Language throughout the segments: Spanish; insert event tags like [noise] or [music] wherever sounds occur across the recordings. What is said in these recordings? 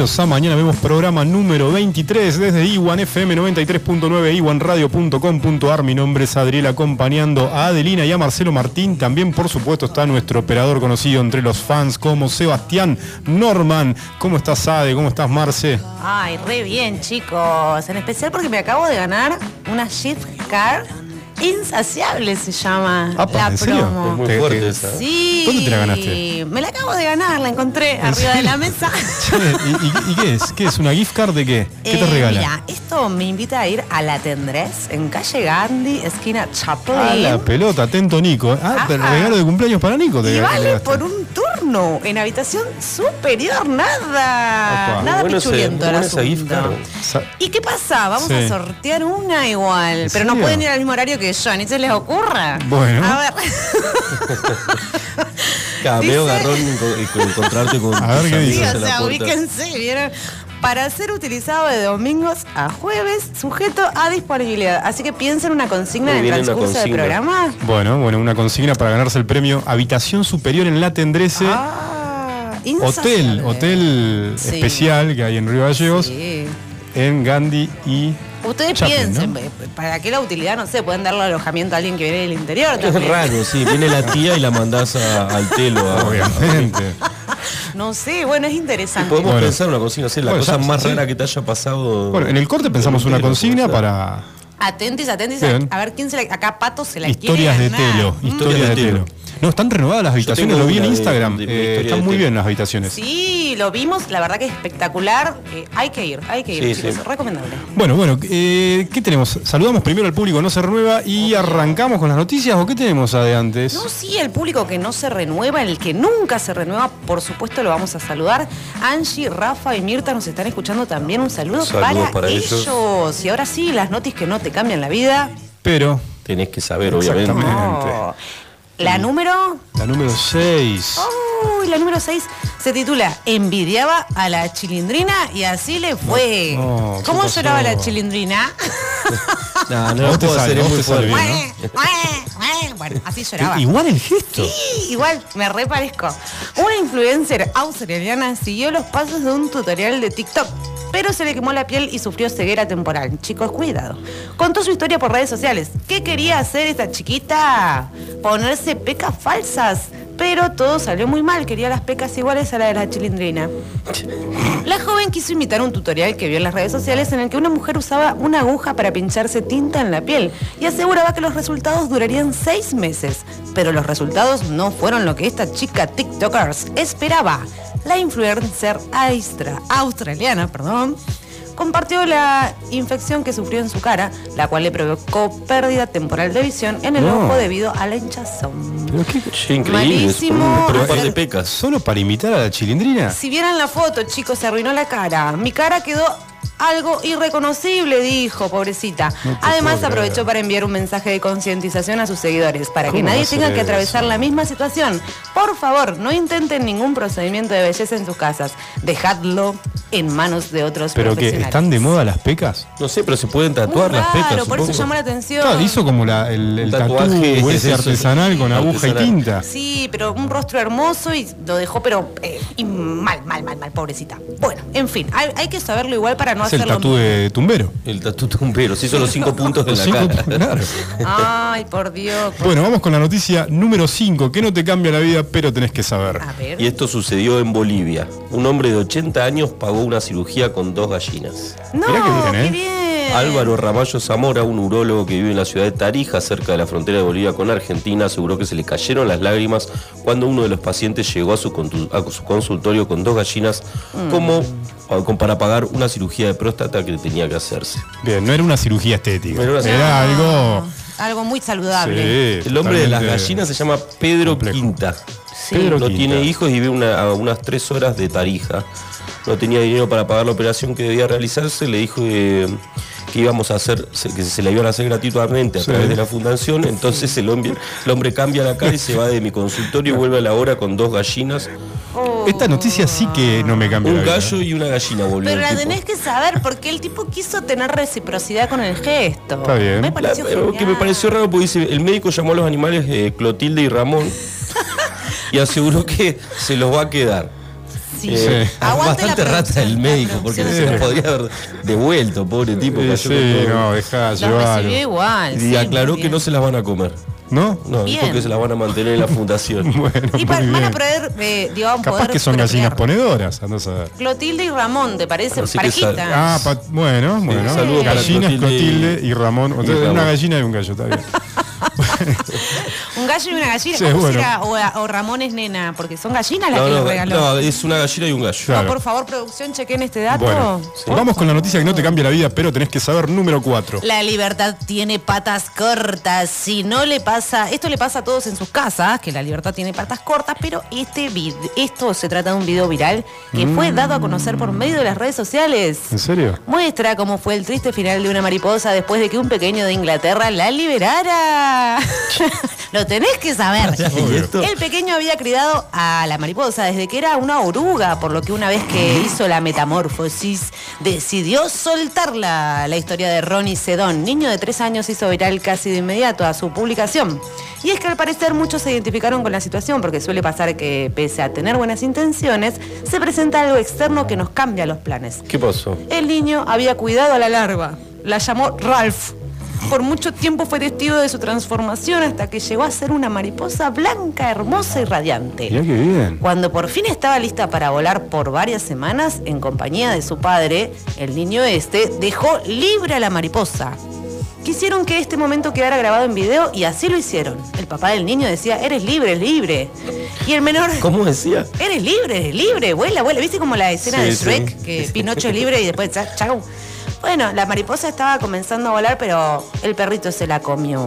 Bienvenidos a Mañana Vemos programa número 23 desde Iwan FM 93.9 iwanradio.com.ar. Mi nombre es Adriel acompañando a Adelina y a Marcelo Martín. También por supuesto está nuestro operador conocido entre los fans como Sebastián Norman. ¿Cómo estás Ade? ¿Cómo estás Marce? Ay, re bien chicos. En especial porque me acabo de ganar una shift car Insaciable se llama Apa, la ¿en serio? promo. Es muy Te- fuerte te- esa. Sí. ¿Dónde te la ganaste? Me la acabo de ganar, la encontré arriba de la mesa. [laughs] Che, ¿Y, y- y qué es? ¿Qué es? ¿Una gift card de qué? ¿Qué te Eh, regala? Mira, esto me invita a ir a La Tendrés, en calle Gandhi, esquina Chaplin. Ah, la pelota, atento Nico. Ah, pero Ajá. regalo de cumpleaños para Nico. te y vale por un turno en habitación superior, nada. Opa. Nada Muy bueno ese- muy el gift asunto. card. Sa- ¿Y qué pasa? Vamos Sí. a sortear una igual. ¿En Pero no serio? pueden ir al mismo horario que yo, ni se les ocurra. Bueno. A ver. [laughs] Dice- medio garrón enco- enco- encontrarte con [laughs] A ver qué dice. Sí, o sea, ubíquense, ¿vieron? Para ser utilizado de domingos a jueves, sujeto a disponibilidad. Así que piensen una consigna en el transcurso del programa. Bueno, bueno, una consigna para ganarse el premio Habitación Superior en La Tendrese. Ah, Hotel, hotel Sí. especial que hay en Río Gallegos, Sí. en Gandhi y Ustedes Chaplin, piensen, ¿no? ¿para qué la utilidad? No sé, pueden darle alojamiento a alguien que viene del interior Es también. raro, sí. Viene la tía y la mandás a- al telo. obviamente. No sé, bueno, es interesante. Podemos Bueno. pensar una consigna, sí, la Bueno, cosa ya- más sí. rara que te haya pasado. Bueno, en el corte pensamos en una consigna para Atentis, atentis, Bien. a, a ver quién se la... Acá Pato se la historias de quiere ganar. telo. Mm. Historias de telo. No, están renovadas las habitaciones, lo vi en de- Instagram. de eh, están muy telo. bien las habitaciones. Sí, lo vimos, la verdad que es espectacular. Eh, hay que ir, hay que ir, Sí, chicos, sí. recomendable. Bueno, bueno, eh, ¿qué tenemos? Saludamos primero al público, no se renueva, y arrancamos con las noticias, ¿o qué tenemos de antes? No, sí, el público que no se renueva, el que nunca se renueva, por supuesto lo vamos a saludar. Angie, Rafa y Mirta nos están escuchando también. Un saludo Saludos para, para ellos. ellos. Y ahora sí, las noticias que no te cambian la vida. Pero, Tenés que saber, obviamente. No. La número. la número 6. Uy, la número 6 se titula Envidiaba a la chilindrina y así le fue. No, ¿qué ¿Cómo lloraba la chilindrina? No, no te puedo sale, hacer, es vos muy fuerte. bien, ¿no? Bueno, así lloraba. Igual el gesto. Sí, igual, me reparezco. Una influencer australiana siguió los pasos de un tutorial de TikTok, pero se le quemó la piel y sufrió ceguera temporal. Chicos, cuidado. Contó su historia por redes sociales. ¿Qué quería hacer esta chiquita? Ponerse pecas falsas. Pero todo salió muy mal, quería las pecas iguales a la de la chilindrina. La joven quiso imitar un tutorial que vio en las redes sociales en el que una mujer usaba una aguja para pincharse tinta en la piel y aseguraba que los resultados durarían seis meses. Pero los resultados no fueron lo que esta chica TikTokers esperaba. La influencer aistra- australiana perdón, compartió la infección que sufrió en su cara, la cual le provocó pérdida temporal de visión en el No. ojo debido a la hinchazón. ¿Pero qué? Increíble. Malísimo. Pero de pecas. ¿Solo para imitar a la chilindrina? Si vieran la foto, chicos, se arruinó la cara. Mi cara quedó algo irreconocible, dijo, pobrecita. No Además, aprovechó creer. para enviar un mensaje de concientización a sus seguidores, para que ¿Cómo va nadie tenga que eso? atravesar la misma situación. Por favor, no intenten ningún procedimiento de belleza en sus casas. Dejadlo en manos de otros ¿Pero que están de moda las pecas? No sé, pero se pueden Muy tatuar las raro, pecas. por eso llamó la atención. Claro, hizo como la, el, el tatuaje ese eso, artesanal con aguja y tinta. Sí, pero un rostro hermoso y lo dejó, pero eh, y mal, mal, mal, mal, pobrecita. Bueno, en fin, hay, hay que saberlo igual para no Es el tatú de tumbero. El tatu tumbero, se hizo los cinco puntos de Los la cinco cara. claro. Ay, por Dios. Bueno, vamos con la noticia número 5, que no te cambia la vida, pero tenés que saber. A ver. Y esto sucedió en Bolivia. Un hombre de 80 años pagó una cirugía con dos gallinas. No, Mirá qué bien, ¿eh? qué bien. Álvaro Ramallo Zamora, un urólogo que vive en la ciudad de Tarija, cerca de la frontera de Bolivia con Argentina, aseguró que se le cayeron las lágrimas cuando uno de los pacientes llegó a su, contu- a su consultorio con dos gallinas como como para pagar una cirugía de próstata que tenía que hacerse. Bien, no era una cirugía estética. Era una Era algo. Algo muy saludable. Sí, El hombre de las gallinas se llama Pedro complejo. Quinta. Pedro no Quinta. tiene hijos y vive una- a unas tres horas de Tarija. No tenía dinero para pagar la operación que debía realizarse. Le dijo que, que íbamos a hacer, que se la iban a hacer gratuitamente a Sí. través de la fundación. Entonces el hombre, el hombre cambia la cara y se va de mi consultorio y vuelve a la hora con dos gallinas, Esta noticia sí que no me cambia la un vida. gallo y una gallina volvió. Pero la tipo. tenés que saber porque el tipo quiso tener reciprocidad con el gesto. Está bien. Me La- pareció pero que me pareció raro porque dice, el médico llamó a los animales eh, Clotilde y Ramón [laughs] y aseguró que se los va a quedar. Sí. Eh, Sí. [laughs] Aguante bastante la rata el médico, porque producción se lo podría haber devuelto, pobre tipo. Sí, cayó sí, no, recibió igual. Y sí, aclaró que no se las van a comer. ¿No? No, Bien. dijo que se las van a mantener en la fundación. [laughs] Bueno, Y pa- muy van a poder, eh, digamos, Capaz poder que son gallinas ponedoras, andás a ver. Clotilde y Ramón, ¿te parece? Que Parejitas. Ah, pa- bueno, bueno. saludos para Gallinas, Clotilde y- Clotilde y Ramón. Entonces, Ramón. Una gallina y un gallo, está bien. [laughs] Un gallo y una gallina. Sí, ¿Cómo bueno. será? O, a- o Ramón es nena, porque son gallinas las No, que no, le regaló. no, es una gallina y un gallo. Claro. No, por favor, producción, chequen este dato. Bueno, vamos con la noticia que no te cambia la vida, pero tenés que saber número 4. La libertad tiene patas cortas. Si no le pasa, esto le pasa a todos en sus casas, que la libertad tiene patas cortas, pero este vid- esto se trata de un video viral que Mm. fue dado a conocer por medio de las redes sociales. ¿En serio? Muestra cómo fue el triste final de una mariposa después de que un pequeño de Inglaterra la liberara. [laughs] Lo tenés que saber. [laughs] El pequeño había criado a la mariposa desde que era una oruga, por lo que una vez que hizo la metamorfosis, decidió soltarla. La historia de Ronnie Sedón, niño de tres años, hizo viral casi de inmediato a su publicación. Y es que al parecer muchos se identificaron con la situación, porque suele pasar que pese a tener buenas intenciones, se presenta algo externo que nos cambia los planes. ¿Qué pasó? El niño había cuidado a la larva. La llamó Ralph. Por mucho tiempo fue testigo de su transformación hasta que llegó a ser una mariposa blanca, hermosa y radiante. Mirá qué bien. Cuando por fin estaba lista para volar por varias semanas, en compañía de su padre, el niño este dejó libre a la mariposa. Quisieron que este momento quedara grabado en video y así lo hicieron. El papá del niño decía, eres libre, libre. Y el menor... ¿Cómo decía? Eres libre, eres libre, vuela, vuela. ¿Viste como la escena Sí, de sí. Shrek? Que Pinocho es libre y después cha- chau. Bueno, la mariposa estaba comenzando a volar, pero el perrito se la comió.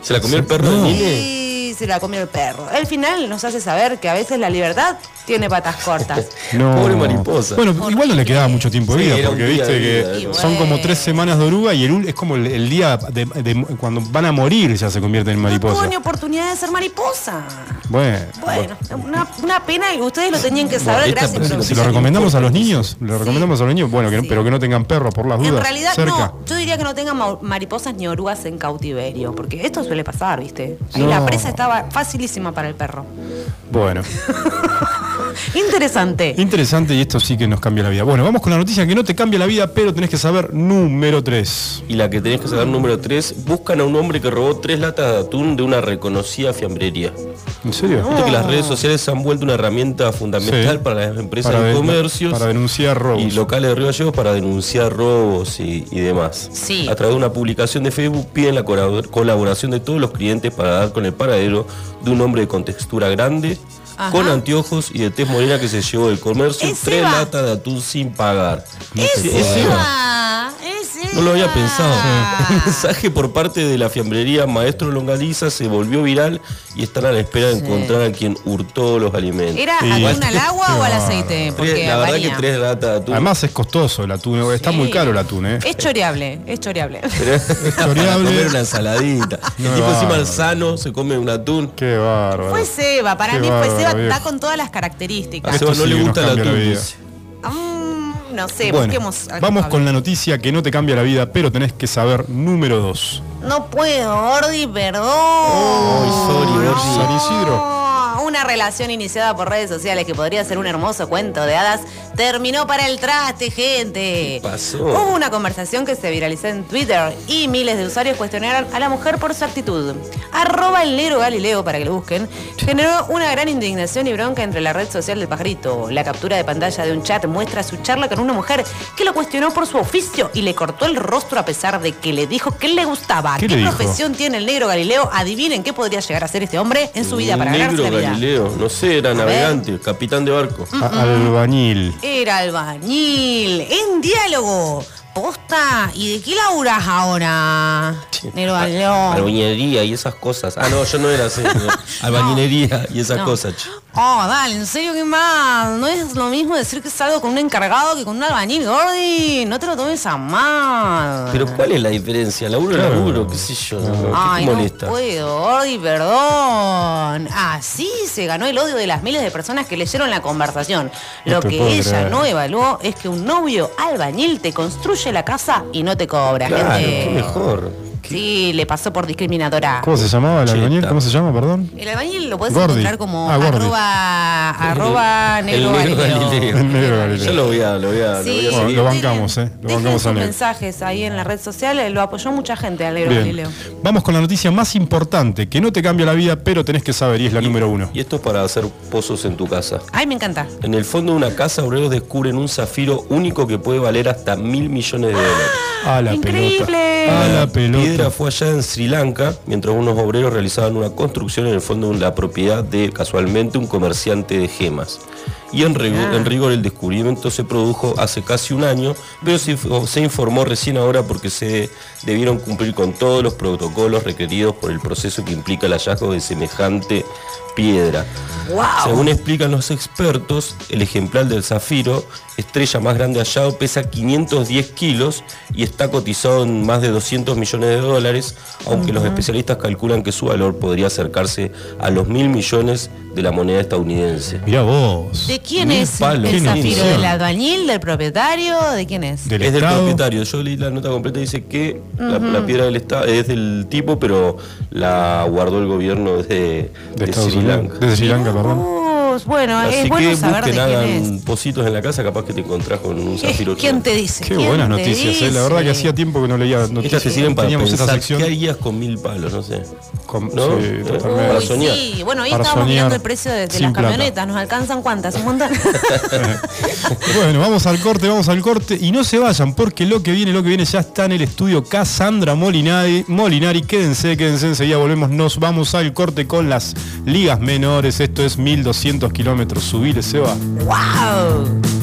¿Se la comió el perro? Y se la comió el perro. El final nos hace saber que a veces la libertad tiene patas cortas. [laughs] No. Pobre mariposa. Bueno, igual no le quedaba mucho tiempo de vida, porque viste que vida, son como tres semanas de oruga y el, es como el, el día de, de- cuando van a morir ya se convierte en No tuvo mariposa. ni oportunidad de ser mariposa. Bueno. Bueno, una, una pena y ustedes lo tenían que saber. Gracias, persona ¿Se producción. lo recomendamos a los niños? ¿Le recomendamos a los niños? Bueno, que, no- Sí. pero que no tengan perros por las dudas. En realidad, cerca. no. Yo diría que no tengan ma- mariposas ni orugas en cautiverio, porque esto suele pasar, ¿viste? Ahí No. la presa estaba facilísima para el perro. Bueno, [laughs] [laughs] Interesante. interesante y esto sí que nos cambia la vida. Bueno, vamos con la noticia que no te cambia la vida, pero tenés que saber número 3. Y la que tenés que saber número 3, buscan a un hombre que robó tres latas de atún de una reconocida fiambrería. ¿En serio? Viste que las redes sociales se han vuelto una herramienta fundamental Sí. para las empresas Para de comercios para denunciar robos. y locales de Río Gallegos para denunciar robos y, y demás. Sí. A través de una publicación de Facebook piden la colabor- colaboración de todos los clientes para dar con el paradero de un hombre de contextura grande, Ajá. con anteojos y de tez morena que se llevó del comercio Es tres latas de atún sin pagar. No lo había pensado. [laughs] El mensaje por parte de la fiambrería Maestro Longaliza se volvió viral y están a la espera de Sí. encontrar a quien hurtó los alimentos. ¿Era Y- atún al agua o al aceite? Porque la verdad varía. que tres latas de atún. Además es costoso el atún, está Sí. muy caro el atún, ¿eh? Es choreable, es choreable. [laughs] Para choreable. comer una ensaladita. El tipo encima bárbaro. al sano se come un atún. Qué bárbaro. Fue Seba, para Qué mí fue Seba, está con todas las A características. Esto Seba no sí le gusta el atún. No sé, Bueno, busquemos. vamos con la noticia que no te cambia la vida, pero tenés que saber número 2. No puedo, Ordi, perdón. Ay, sorry. San Isidro. Una relación iniciada por redes sociales que podría ser un hermoso cuento de hadas terminó para el traste, gente. ¿Qué pasó? Hubo una conversación que se viralizó en Twitter y miles de usuarios cuestionaron a la mujer por su actitud. Arroba el negro Galileo, para que lo busquen, generó una gran indignación y bronca entre la red social del pajarito. La captura de pantalla de un chat muestra su charla con una mujer que lo cuestionó por su oficio y le cortó el rostro a pesar de que le dijo que le gustaba. ¿Qué profesión tiene el negro Galileo? Adivinen qué podría llegar a ser este hombre en su vida para ganarse la vida. Galileo, no sé, era navegante, capitán de barco. A- Albañil. Era albañil, en diálogo. Posta, ¿y de qué laburas ahora? Negro Galileo. Albañilería y esas cosas. Ah, no, yo no era así. no. [laughs] Albañilería y esas No. cosas. Oh, dale, en serio, ¿qué más? No es lo mismo decir que salgo con un encargado que con un albañil, Gordi. No te lo tomes a mal. Pero ¿cuál es la diferencia? Laburo, Claro. laburo, qué sé yo. no, ¿Qué Ay, te no molesta? puedo, Gordi, perdón. Así se ganó el odio de las miles de personas que leyeron la conversación. Lo que ella creer. no evaluó es que un novio albañil te construye la casa y no te cobra, Claro, gente. qué mejor. Sí, le pasó por discriminadora. ¿Cómo se llamaba el Cheta. albañil? ¿Cómo se llama, perdón? El albañil lo puedes Gordi. encontrar como Ah, Gordi. arroba, arroba negro negro Galileo. Galileo. El negro Galileo. Yo lo voy a, lo voy a, lo voy a Sí, Bueno, lo bancamos, eh, lo Dejen bancamos sus a negro. mensajes ahí en la red social, eh, lo apoyó mucha gente al negro Bien. Galileo. Vamos con la noticia más importante, que no te cambia la vida, pero tenés que saber, y es la número uno. Y esto es para hacer pozos en tu casa. Ay, me encanta. En el fondo de una casa, obreros descubren un zafiro único que puede valer hasta mil millones de dólares. A la Increíble. pelota. A la La fue allá en Sri Lanka, mientras unos obreros realizaban una construcción en el fondo de la propiedad de, casualmente, un comerciante de gemas. Y en rigor, en rigor el descubrimiento se produjo hace casi un año, pero se, se informó recién ahora porque se debieron cumplir con todos los protocolos requeridos por el proceso que implica el hallazgo de semejante piedra. ¡Wow! Según explican los expertos, el ejemplar del zafiro, estrella más grande hallado, pesa 510 kilos y está cotizado en más de 200 millones de dólares, aunque los especialistas calculan que su valor podría acercarse a los mil millones de la moneda estadounidense. Mirá vos. ¿De quién es el qué zafiro? ¿Del albañil? ¿Del propietario? ¿De quién es? Del es del propietario, yo leí la nota completa y dice que la, la piedra del estado es del tipo, pero la guardó el gobierno de, De de Sri. Lanka. Desde Sri Lanka, perdón. Dios, bueno, es Así bueno que saber de busquen, quién hagan es. positos en la casa, capaz que te encontrás con un zafiro. ¿Quién te dice? Qué ¿Quién buenas te noticias, eh. La verdad que hacía tiempo que no leía noticias. Estas te sirven para Teníamos esta pensar sección. qué harías con mil palos, no sé. Con- ¿No? sí, Eh, totalmente. para Uy, soñar. sí, bueno, hoy Para estábamos soñar mirando el precio de, de las plata. camionetas. ¿Nos alcanzan cuántas? ¿Un montón? [laughs] Bueno, vamos al corte, vamos al corte y no se vayan porque lo que viene, lo que viene ya está en el estudio Cassandra Molinari. Molinari, quédense, quédense, enseguida volvemos, nos vamos al corte con las ligas menores. Esto es 1200 kilómetros, subir se va. ¡Wow!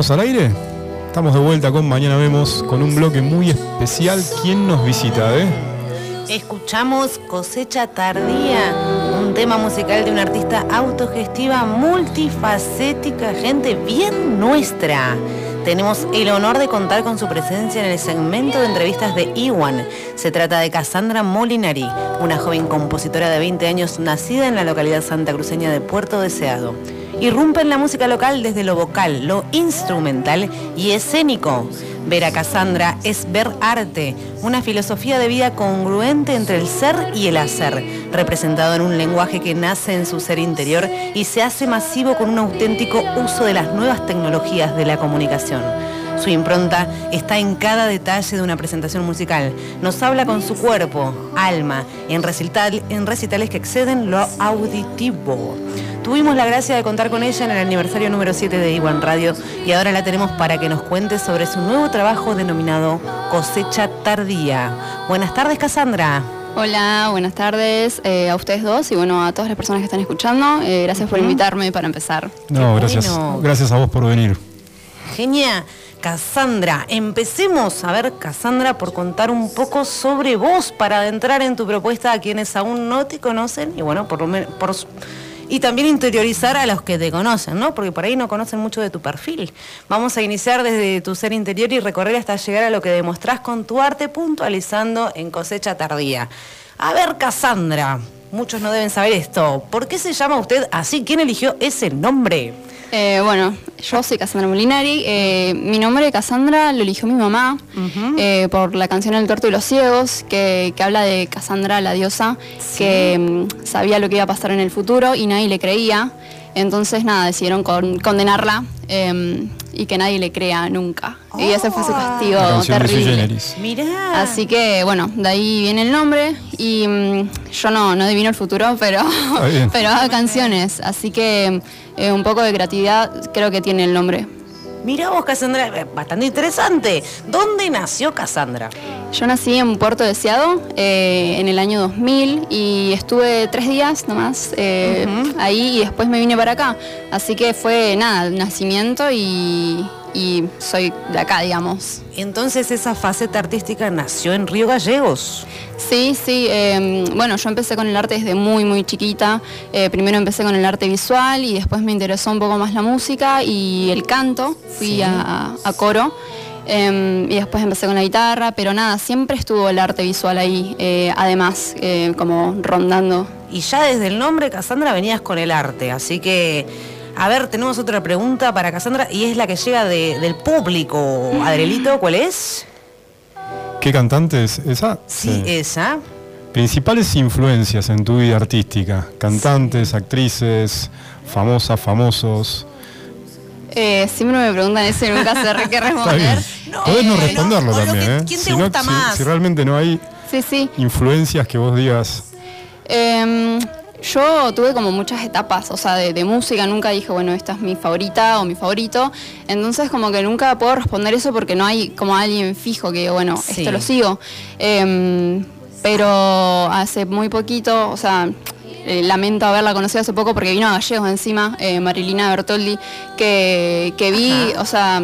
Estamos, ¿estamos al aire? Estamos de vuelta con Mañana Vemos, con un bloque muy especial. ¿Quién nos visita, eh? Escuchamos Cosecha Tardía, un tema musical de una artista autogestiva multifacética, gente bien nuestra. Tenemos el honor de contar con su presencia en el segmento de entrevistas de Iwan. Se trata de Cassandra Molinari, una joven compositora de 20 años nacida en la localidad santacruceña de Puerto Deseado. Irrumpe en la música local desde lo vocal, lo instrumental y escénico. Ver a Cassandra es ver arte, una filosofía de vida congruente entre el ser y el hacer, representado en un lenguaje que nace en su ser interior y se hace masivo con un auténtico uso de las nuevas tecnologías de la comunicación. Su impronta está en cada detalle de una presentación musical. Nos habla con su cuerpo, alma, en, en recitales que exceden lo auditivo. Tuvimos la gracia de contar con ella en el aniversario número 7 de Iwan Radio y ahora la tenemos para que nos cuente sobre su nuevo trabajo denominado Cosecha Tardía. Buenas tardes, Cassandra. Hola, buenas tardes eh, a ustedes dos y bueno, a todas las personas que están escuchando. Eh, gracias por invitarme para empezar. No, Qué gracias. bueno. Gracias a vos por venir. Genia. Cassandra, empecemos a ver, Cassandra, por contar un poco sobre vos para adentrar en tu propuesta a quienes aún no te conocen y bueno, por lo menos por y también interiorizar a los que te conocen, ¿no? Porque por ahí no conocen mucho de tu perfil. Vamos a iniciar desde tu ser interior y recorrer hasta llegar a lo que demostrás con tu arte, puntualizando en cosecha tardía. A ver, Cassandra, muchos no deben saber esto. ¿Por qué se llama usted así? ¿Quién eligió ese nombre? Eh, bueno, yo soy Cassandra Molinari. eh, mi nombre de Cassandra lo eligió mi mamá eh, por la canción El torto y los ciegos, que, que habla de Cassandra, la diosa, que mm, sabía lo que iba a pasar en el futuro y nadie le creía. Entonces, nada, decidieron con- condenarla eh, y que nadie le crea nunca. Y ese fue su castigo de Sui terrible. Mirá. Así que bueno, de ahí viene el nombre y mm, yo no, no adivino el futuro, pero, [laughs] pero hago canciones, así que eh, un poco de creatividad creo que tiene el nombre. Mira vos, Cassandra, eh, bastante interesante. ¿Dónde nació Cassandra? Yo nací en Puerto Deseado eh, en el año 2000 y estuve tres días nomás eh, ahí y después me vine para acá. Así que fue nada, nacimiento y, y soy de acá, digamos. Entonces esa faceta artística nació en Río Gallegos. Sí, sí. eh, bueno, yo empecé con el arte desde muy, muy chiquita. Eh, primero empecé con el arte visual y después me interesó un poco más la música y el canto. Fui a, a coro. eh, y después empecé con la guitarra, pero nada, siempre estuvo el arte visual ahí, eh, además, eh, como rondando. Y ya desde el nombre, Cassandra, venías con el arte. Así que, a ver, tenemos otra pregunta para Cassandra y es la que llega de- del público. Adrielito, ¿cuál es? ¿Qué cantante es esa? Sí, esa. Principales influencias en tu vida artística. Cantantes, actrices, famosas, famosos. Eh, siempre me preguntan eso y nunca sé qué responder. No, Podés no no, responderlo también, que- ¿eh? ¿quién te Si no- gusta si- más? si realmente no hay Sí, sí. influencias que vos digas. Em, yo tuve como muchas etapas, o sea, de, de música, nunca dije, bueno, esta es mi favorita o mi favorito. Entonces, como que nunca puedo responder eso porque no hay como alguien fijo que, bueno, Sí. esto lo sigo. Em, pero hace muy poquito, o sea, eh, lamento haberla conocido hace poco porque vino a Gallegos encima, eh, Marilina Bertoldi, que, que vi, Ajá. o sea,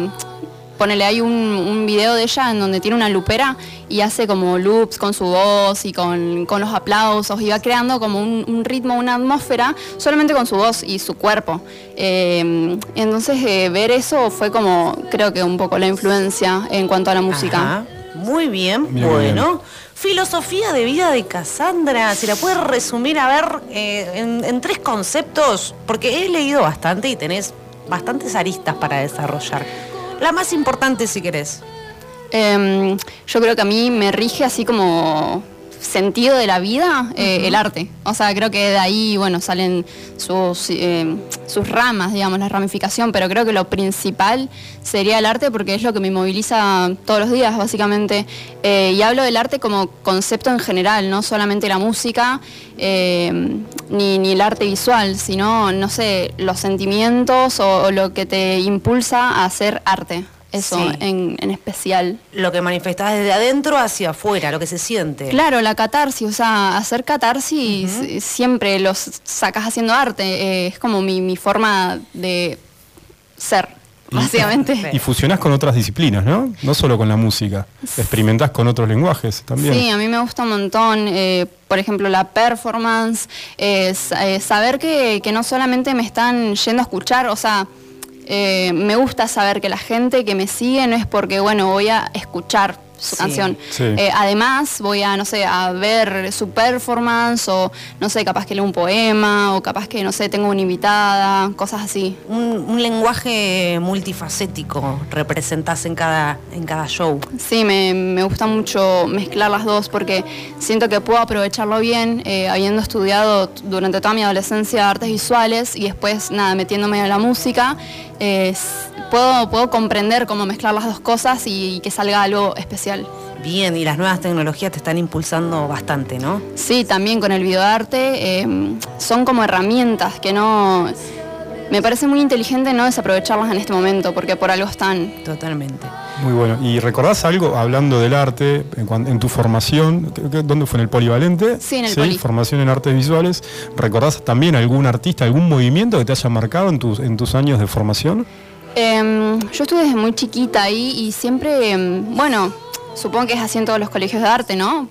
ponele, hay un, un video de ella en donde tiene una lupera y hace como loops con su voz y con, con los aplausos y va creando como un, un ritmo, una atmósfera solamente con su voz y su cuerpo. Eh, entonces eh, ver eso fue como, creo que un poco la influencia en cuanto a la música. Ajá. Muy bien, bueno. Filosofía de vida de Cassandra, si la puedes resumir, a ver, eh, en, en tres conceptos, porque he leído bastante y tenés bastantes aristas para desarrollar. La más importante, si querés. Eh, yo creo que a mí me rige así como sentido de la vida eh, el arte. O sea, creo que de ahí, bueno, salen sus, eh, sus ramas, digamos, la ramificación, pero creo que lo principal sería el arte porque es lo que me moviliza todos los días, básicamente. Eh, y hablo del arte como concepto en general, no solamente la música, ni, ni el arte visual, sino, no sé, los sentimientos o, o lo que te impulsa a hacer arte. Eso Sí. en, en especial. Lo que manifestás desde adentro hacia afuera, lo que se siente. Claro, la catarsis, o sea, hacer catarsis siempre los sacas haciendo arte, eh, es como mi, mi forma de ser, básicamente. [laughs] Y fusionás con otras disciplinas, ¿no? No solo con la música. Experimentás con otros lenguajes también. Sí, a mí me gusta un montón, eh, por ejemplo, la performance, eh, eh, saber que, que no solamente me están yendo a escuchar, o sea, eh, me gusta saber que la gente que me sigue no es porque, bueno, voy a escuchar su Sí. canción. Sí. Eh, además, voy a, no sé, a ver su performance o, no sé, capaz que leo un poema o capaz que, no sé, tengo una invitada, cosas así. Un, un lenguaje multifacético representás en cada, en cada show. Sí, me, me gusta mucho mezclar las dos porque siento que puedo aprovecharlo bien, eh, habiendo estudiado durante toda mi adolescencia artes visuales y después, nada, metiéndome en la música, eh, puedo, puedo comprender cómo mezclar las dos cosas y, y que salga algo especial. Bien, y las nuevas tecnologías te están impulsando bastante, ¿no? Sí, también con el videoarte eh, son como herramientas que no... Me parece muy inteligente no desaprovecharlas en este momento porque por algo están. Totalmente. Muy bueno. ¿Y recordás algo, hablando del arte, en, tu formación, ¿qué- qué- ¿dónde fue? ¿En el Polivalente? Sí, en el Poli. Formación en artes visuales. ¿Recordás también algún artista, algún movimiento que te haya marcado en tus, en tus años de formación? Em, yo estuve desde muy chiquita ahí y siempre, em, bueno, supongo que es así en todos los colegios de arte, ¿no?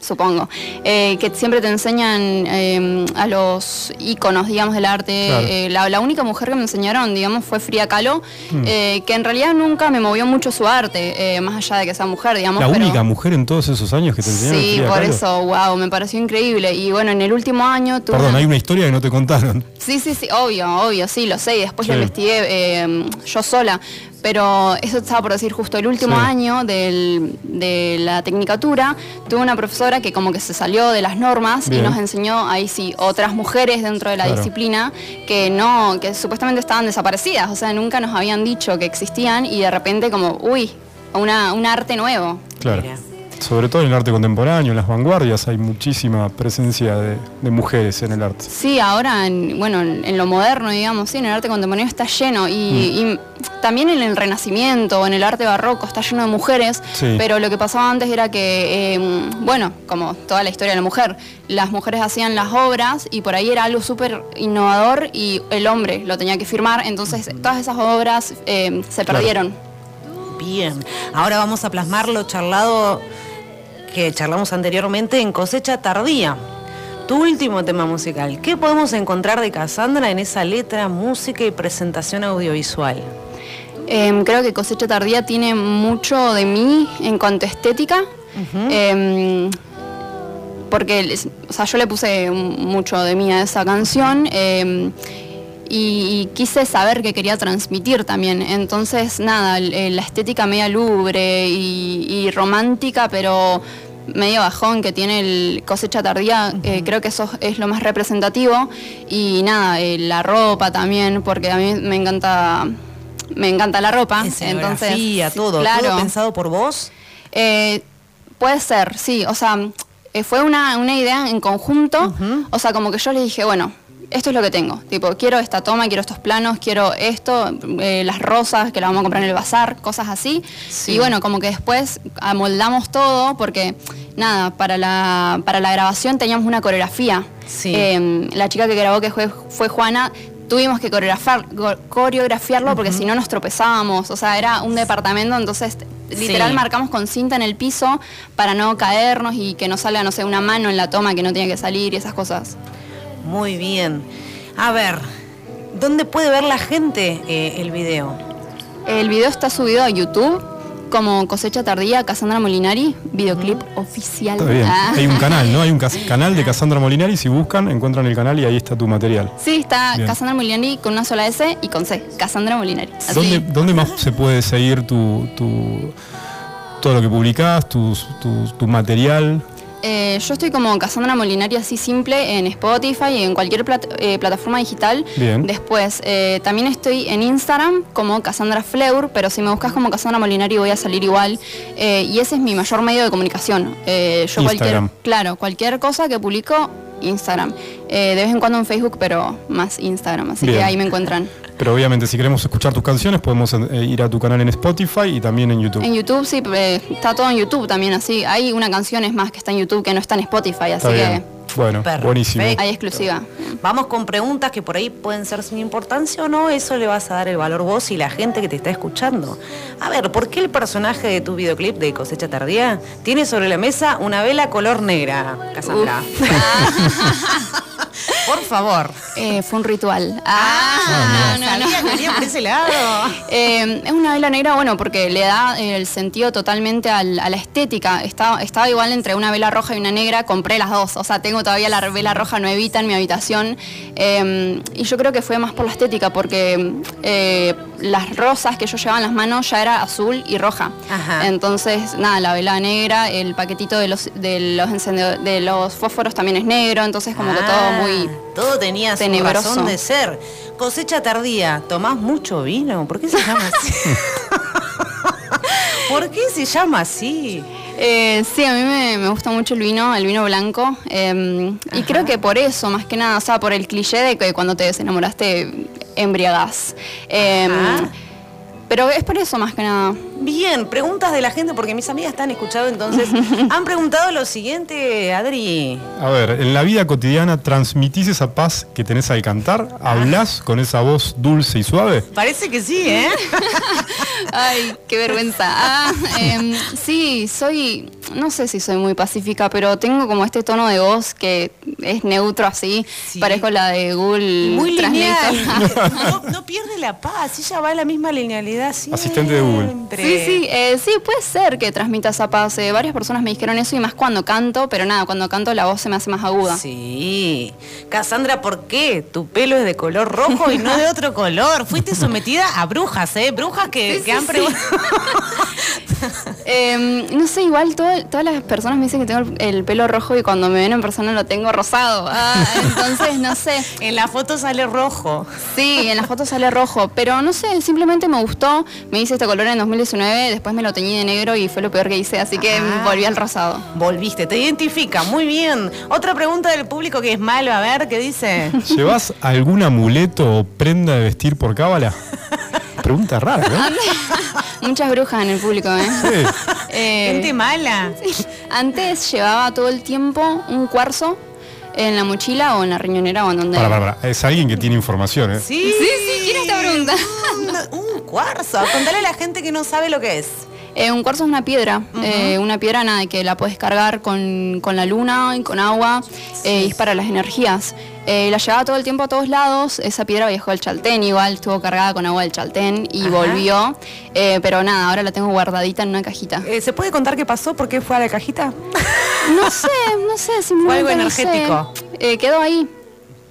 Supongo. Eh, que siempre te enseñan em, a los íconos, digamos, del arte. Claro. Eh, la, la única mujer que me enseñaron, digamos, fue Frida Kahlo, Mm. eh, que en realidad nunca me movió mucho su arte, más allá de que sea mujer, digamos. La pero- única mujer en todos esos años que te enseñaron Sí, Frida por Kahlo. eso, wow, me pareció increíble. Y bueno, en el último año tuve Perdón, una- hay una historia que no te contaron. Sí, sí, sí, obvio, obvio, sí, lo sé. Y después lo Sí. investigué eh, yo sola. Pero eso estaba por decir justo el último Sí. año del- de la tecnicatura, tuve una profesora que como que se salió de las normas Bien. y nos enseñó ahí sí otras mujeres dentro de la Claro. disciplina que no, que supuestamente estaban desaparecidas, o sea, nunca nos habían dicho que existían y de repente como, uy, una, un arte nuevo. Claro. Mira. Sobre todo en el arte contemporáneo, en las vanguardias, hay muchísima presencia de, de mujeres en el arte. Sí, ahora, en, bueno, en, en lo moderno, digamos, sí, en el arte contemporáneo está lleno. Y, y también en el Renacimiento, en el arte barroco, está lleno de mujeres. Sí. Pero lo que pasaba antes era que, eh, bueno, como toda la historia de la mujer, las mujeres hacían las obras y por ahí era algo súper innovador y el hombre lo tenía que firmar. Entonces, todas esas obras eh, se Claro. perdieron. Bien. Ahora vamos a plasmar lo charlado que charlamos anteriormente en Cosecha Tardía. Tu último tema musical. ¿Qué podemos encontrar de Cassandra en esa letra, música y presentación audiovisual? Em, creo que Cosecha Tardía tiene mucho de mí en cuanto a estética. Em, porque o sea, yo le puse mucho de mí a esa canción. em, y, quise saber qué quería transmitir también. Entonces, nada, el- la estética media lubre y, y romántica, pero medio bajón que tiene el cosecha tardía, eh, creo que eso es lo más representativo. Y nada, eh, la ropa también, porque a mí me encanta, me encanta la ropa. Sí, todo. claro. ¿Todo pensado por vos? Eh, puede ser, sí. O sea, eh, fue una, una idea en conjunto. O sea, como que yo le dije, bueno, esto es lo que tengo. Tipo, quiero esta toma, quiero estos planos, quiero esto, eh, las rosas que las vamos a comprar en el bazar, cosas así. Sí. Y bueno, como que después amoldamos todo porque, nada, para la, para la grabación teníamos una coreografía. Sí. Eh, la chica que grabó, que fue, fue Juana, tuvimos que coreografiarlo porque si no nos tropezábamos. O sea, era un departamento, entonces literal Sí. marcamos con cinta en el piso para no caernos y que no salga, no sé, una mano en la toma que no tiene que salir y esas cosas. Muy bien. A ver, ¿dónde puede ver la gente eh, el video? El video está subido a YouTube como Cosecha Tardía, Cassandra Molinari, videoclip oficial. Está bien. Ah. Hay un canal, ¿no? Hay un [laughs] canal de Cassandra Molinari. Si buscan, encuentran el canal y ahí está tu material. Sí, está Bien. Cassandra Molinari con una sola S y con C, Cassandra Molinari. Así. ¿Dónde, dónde más [laughs] se puede seguir tu, tu- todo lo que publicás, tu material? Eh, yo estoy como Cassandra Molinari así simple en Spotify y en cualquier plat- eh, plataforma digital. Bien. Después, eh, también estoy en Instagram como Cassandra Fleur, pero si me buscas como Cassandra Molinari voy a salir igual. Y ese es mi mayor medio de comunicación. Yo Instagram. cualquier, claro, cualquier cosa que publico, Instagram. Eh, de vez en cuando en Facebook, pero más Instagram, así Bien. que ahí me encuentran. Pero obviamente si queremos escuchar tus canciones podemos eh, ir a tu canal en Spotify y también en YouTube. En YouTube sí, eh, está todo en YouTube también así. Hay una canción es más que está en YouTube que no está en Spotify, así que. Bueno, Perfecto. buenísimo. hay exclusiva. Vamos con preguntas que por ahí pueden ser sin importancia o no, eso le vas a dar el valor vos y la gente que te está escuchando. A ver, ¿por qué el personaje de tu videoclip de Cosecha Tardía tiene sobre la mesa una vela color negra, Cassandra? [laughs] por favor. Eh, fue un ritual. Ah, Ah, no, no, sabía venía por ese lado. [laughs] Eh, es una vela negra, bueno, porque le da el sentido totalmente al- a la estética. Estaba, estaba igual entre una vela roja y una negra, compré las dos. O sea, tengo todavía la vela roja nuevita en mi habitación. Eh, y yo creo que fue más por la estética, porque eh, las rosas que yo llevaba en las manos ya era azul y roja. Ajá. Entonces, nada, la vela negra, el paquetito de los, de los, de los fósforos también es negro, entonces como que todo Ah, muy... Todo tenía su razón de ser. Cosecha tardía, ¿tomás mucho vino? ¿Por qué se llama así? [laughs] ¿Por qué se llama así? Eh, sí, a mí me, me gusta mucho el vino, el vino blanco. eh, y creo que por eso, más que nada, o sea, por el cliché de que cuando te desenamoraste embriagás. Eh, Ajá. pero es por eso, más que nada. Bien, preguntas de la gente, porque mis amigas están escuchando, entonces [laughs] han preguntado lo siguiente, Adri. A ver, en la vida cotidiana transmitís esa paz que tenés al cantar, hablás con esa voz dulce y suave. Parece que sí, ¿eh? [laughs] Ay, qué vergüenza. Ah, em, sí, soy, no sé si soy muy pacífica, pero tengo como este tono de voz que es neutro así. Sí. Parezco la de Google Muy lineal. [laughs] No, no pierde la paz, ella va en la misma linealidad siempre. Asistente de Google. Sí, sí, eh, sí, puede ser que transmita esa paz. Eh, varias personas me dijeron eso y más cuando canto, pero nada, cuando canto la voz se me hace más aguda. Sí. Cassandra, ¿por qué? Tu pelo es de color rojo y no de otro color. Fuiste sometida a brujas, ¿eh? Brujas que, que han preguntado. [laughs] Eh, no sé, igual todo- todas las personas me dicen que tengo el, el pelo rojo y cuando me ven en persona lo tengo rosado. Ah, [laughs] entonces, no sé. en la foto sale rojo. Sí, en la foto sale rojo, pero no sé, simplemente me gustó. Me hice este color en 2019, después me lo teñí de negro y fue lo peor que hice, así que Ah. volví al rosado. Volviste, te identifica, muy bien. Otra pregunta del público que es malo, a ver, ¿qué dice? ¿Llevas algún amuleto o prenda de vestir por cábala? Pregunta rara, ¿no? [laughs] Muchas brujas en el público, ¿eh? Sí. Eh, Gente mala. [laughs] Antes llevaba todo el tiempo un cuarzo en la mochila o en la riñonera o en donde. Para, para, para. Es alguien que tiene información, ¿eh? Sí, Sí, sí, ¿quién está preguntando? Un, un cuarzo. Contale a la gente que no sabe lo que es. Eh, un cuarzo es una piedra, eh, una piedra nada, que la puedes cargar con, con la luna y con agua eh, y es para las energías. Eh, la llevaba todo el tiempo a todos lados, esa piedra viajó al Chaltén igual, estuvo cargada con agua del Chaltén y Ajá. volvió, Eh, pero nada, ahora la tengo guardadita en una cajita. Eh, ¿Se puede contar qué pasó? ¿Por qué fue a la cajita? No sé, no sé, simplemente algo no sé. energético. Eh, quedó ahí.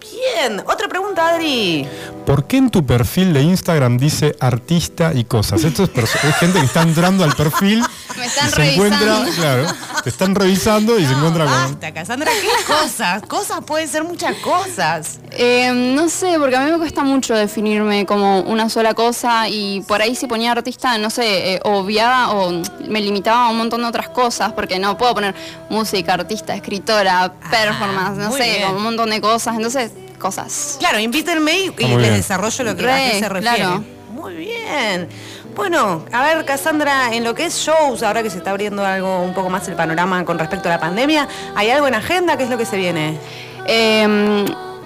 Bien. Otra pregunta, Adri. ¿Por qué en tu perfil de Instagram dice artista y cosas? Esto es, gente que está entrando al perfil [laughs] Me están y se encuentra, revisando. claro, te están revisando y se encuentra con... Basta, Cassandra, ¿qué cosas? Cosas pueden ser muchas cosas. Eh, no sé, porque a mí me cuesta mucho definirme como una sola cosa y por ahí si ponía artista, no sé, eh, obviaba o me limitaba a un montón de otras cosas, porque no puedo poner música, artista, escritora, performance, no sé, como un montón de cosas, entonces, cosas. Claro, invítenme y, les bien. desarrollo lo que Re, a qué se refiere. claro. Muy bien. Bueno, a ver, Cassandra, en lo que es shows, ahora que se está abriendo algo un poco más el panorama con respecto a la pandemia, ¿hay algo en agenda? ¿Qué es lo que se viene? Eh,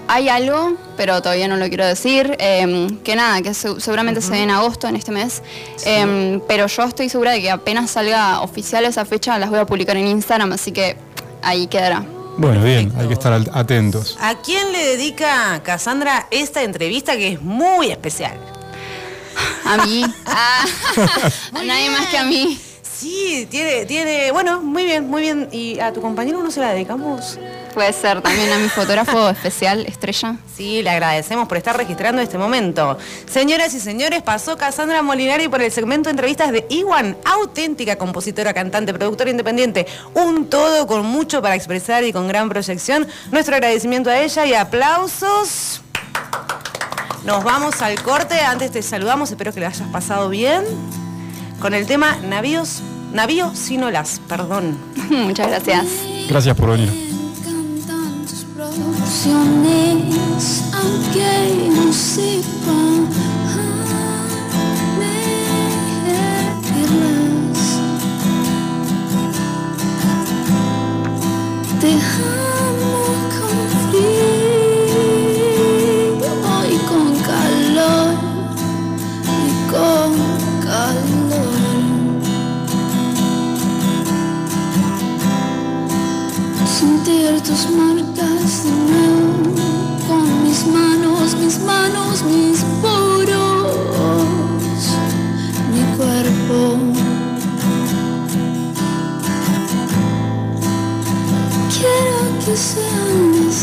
hay algo, pero todavía no lo quiero decir. eh, que nada, que se- seguramente se ve en agosto, en este mes. Eh, pero yo estoy segura de que apenas salga oficial esa fecha, las voy a publicar en Instagram, así que ahí quedará. Bueno, bien, hay que estar atentos. ¿A quién le dedica Cassandra esta entrevista que es muy especial? A mí. [laughs] Ah, [laughs] a nadie más que a mí. Sí, tiene, tiene, bueno, muy bien, muy bien. ¿Y a tu compañero no se la dedicamos? Puede ser también a mi fotógrafo [laughs] especial, Estrella. Sí, le agradecemos por estar registrando este momento. Señoras y señores, pasó Cassandra Molinari por el segmento de entrevistas de Iwan, auténtica compositora, cantante, productora independiente. Un todo con mucho para expresar y con gran proyección. Nuestro agradecimiento a ella y aplausos. Nos vamos al corte. Antes te saludamos, espero que lo hayas pasado bien. Con el tema Navíos, Navío sin olas, perdón. [laughs] Muchas gracias. Gracias por venir. Producciones, aunque no sepa medirlas. Te sentir tus marcas de nuevo con mis manos, mis manos, mis poros, mi cuerpo. Quiero que sean las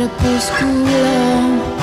Trepas por lá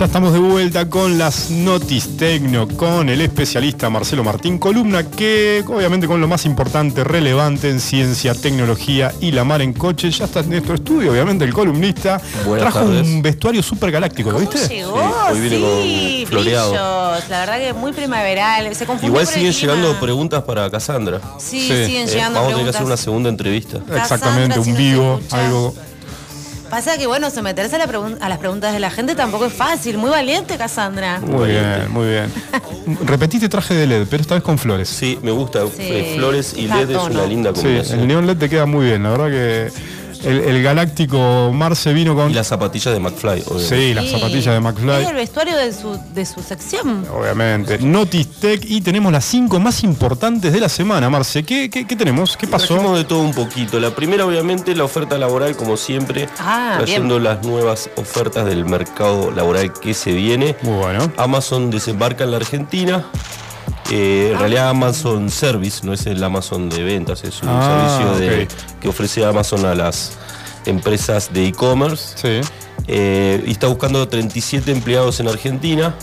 ya estamos de vuelta con las Notis Tecno, con el especialista Marcelo Martín, columna que obviamente con lo más importante, relevante en ciencia, tecnología y la mar en coche. Ya está en nuestro estudio, obviamente, el columnista. Buenas Trajo tardes. un vestuario súper galáctico, ¿lo ¿Cómo viste? llegó? Sí, hoy viene sí, con floreado. brillos. La verdad que muy primaveral. Se confundió Igual por siguen el clima. llegando preguntas para Cassandra. Sí, Sí. siguen Eh, llegando vamos a tener que hacer una segunda entrevista. Exactamente, Cassandra, un vivo, algo. Pasa que, bueno, someterse a, la pregun- a las preguntas de la gente tampoco es fácil. Muy valiente, Cassandra. Muy bien, muy bien. Repetiste traje de LED, pero esta vez con flores. Sí, me gusta. Sí, Eh, Flores y LED es una linda Sí, combinación. el neón LED te queda muy bien, la verdad que el, el galáctico Marce vino con. Y las zapatillas de McFly, obviamente. Sí, las Sí. zapatillas de Es McFly. el vestuario de su, de su sección. Obviamente. Notis Tech y tenemos las cinco más importantes de la semana, Marce. ¿Qué, qué, qué tenemos? ¿Qué pasó? Trajimos de todo un poquito. La primera, obviamente, la oferta laboral, como siempre, Ah, trayendo las nuevas ofertas del mercado laboral que se viene. Muy bueno. Amazon desembarca en la Argentina. Eh, en realidad Amazon Service, no es el Amazon de ventas, es un Ah, servicio de- que ofrece Amazon a las empresas de e-commerce. Sí. Eh, y está buscando 37 empleados en Argentina.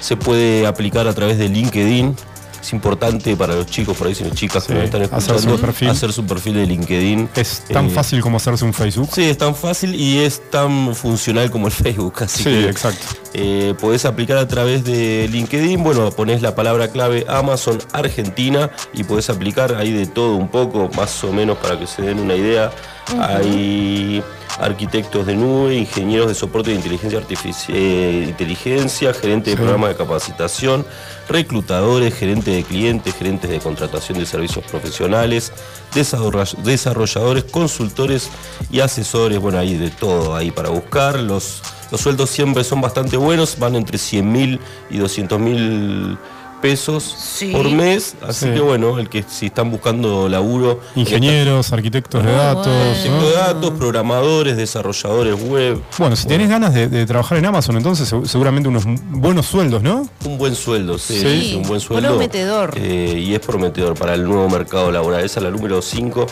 Se puede aplicar a través de LinkedIn. Es importante para los chicos, por ahí si las chicas que Sí, nos están hacer su escuchando, perfil. hacer su perfil de LinkedIn. Es tan Eh, fácil como hacerse un Facebook. Sí, es tan fácil y es tan funcional como el [laughs] Facebook. Así Sí, que exacto. eh, podés aplicar a través de LinkedIn. Bueno, ponés la palabra clave Amazon Argentina y podés aplicar ahí de todo un poco, más o menos para que se den una idea. Hay arquitectos de nube, ingenieros de soporte de inteligencia artificial, inteligencia, gerente de Sí. programa de capacitación, reclutadores, gerente de clientes, gerentes de contratación de servicios profesionales, desarroll- desarrolladores, consultores y asesores. Bueno, hay de todo ahí para buscar. Los, los sueldos siempre son bastante buenos, van entre 100 mil y 200 mil pesos Sí. por mes. Así Sí. que bueno, el que si están buscando laburo. Ingenieros, arquitectos de datos. bueno. ¿no? de datos, programadores, desarrolladores web. Bueno, si tenés ganas de, de trabajar en Amazon, entonces seg- seguramente unos buenos sueldos, ¿no? Un buen sueldo, sí, Sí. sí, un buen sueldo. Prometedor. Eh, y es prometedor para el nuevo mercado laboral. Esa es la número 5.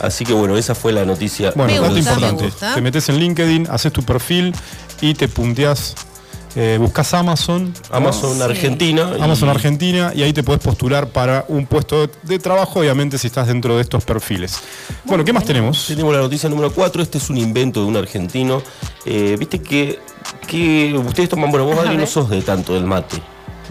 Así que bueno, esa fue la noticia. Bueno, Me importante. gusta. Te metes en LinkedIn, haces tu perfil y te punteás, eh, buscas Amazon. ¿no? Amazon Sí. Argentina. y- Amazon Argentina y ahí te puedes postular para un puesto de, de trabajo, obviamente si estás dentro de estos perfiles. Bueno, ¿qué más tenemos? Tenemos la noticia número 4. Este es un invento de un argentino. Eh, Viste que, que ustedes toman, bueno, vos Adri no sos de tanto del mate.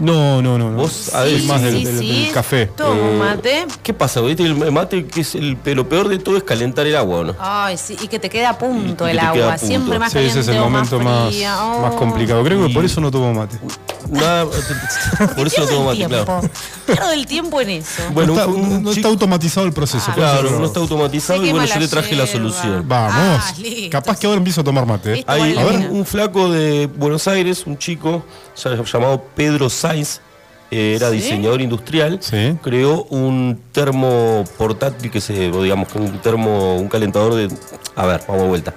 No, no, no. no. Vos, Adri, más del, sí, del- sí. del café. Tomo Eh, mate. ¿Qué pasa? ¿Viste? El mate que es el, pero lo peor de todo es calentar el agua, ¿o ¿no? Ay, sí, y que te queda a punto Y el a agua. punto. Siempre más Sí, caliente ese es el momento más, Oh. complicado. Creo que por eso no tomo mate. Nada, [laughs] por eso no tomo mate, claro. tiempo. Pierdo el tiempo en eso. Bueno, no, está, un- un no está chico- automatizado el proceso. Ah, Claro, no- está automatizado y bueno, yo le traje la solución. Vamos. Ah. Capaz que ahora empiezo a tomar mate. Hay un, flaco de Buenos Aires, un chico llamado Pedro Sainz, eh, era ¿Sí? diseñador industrial, Sí. creó un termo portátil que se, digamos, un termo, un calentador de... A ver, vamos de vuelta.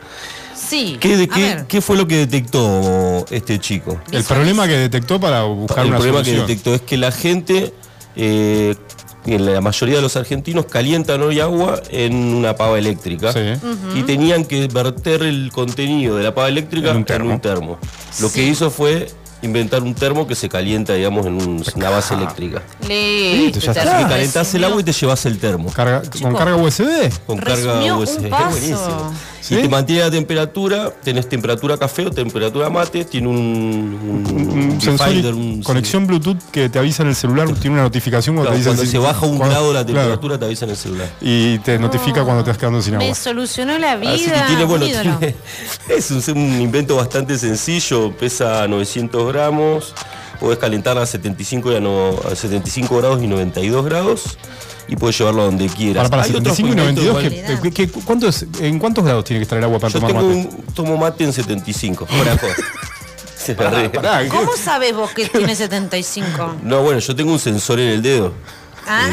Sí. ¿Qué, de, a qué, fue lo que detectó este chico? El problema que detectó para buscar el una problema solución. que detectó es que la gente, eh, en la mayoría de los argentinos, calientan hoy agua en una pava eléctrica Sí. y tenían que verter el contenido de la pava eléctrica En en un termo. Lo que hizo fue inventar un termo que se calienta, digamos, en un- una base eléctrica. Listo, ya está. te Así que calentás el agua y te llevas el termo. Carga- Chico. ¿Con carga USB? Con carga USB. paso. Buenísimo. ¿Sí? Y te mantiene la temperatura, tenés temperatura café o temperatura mate, tiene un, un, Un sensor y Finder, un- conexión Bluetooth que te avisa en el celular, tiene una notificación cuando Claro, te dice cuando si- se baja un cuando- grado la claro, temperatura, te avisa en el celular. y te notifica cuando te estás quedando sin agua. Me solucionó la vida. Así que tiene, bueno, tiene- [laughs] es un, un invento bastante sencillo, pesa 900 gramos, podés calentar a 75, y a no- a 75 grados y 92 grados y puedes llevarlo a donde quieras. Para, para Hay otros 75 y inventos 92, igual. ¿qué- qué- qué- cuánto es- ¿en cuántos grados tiene que estar el agua para Yo tomar tengo mate? un tomo mate en 75, fuera de joda. Se. Pará, ¿qué- ¿Cómo sabes vos que tiene 75? No, bueno, yo tengo un sensor en el dedo. Ah.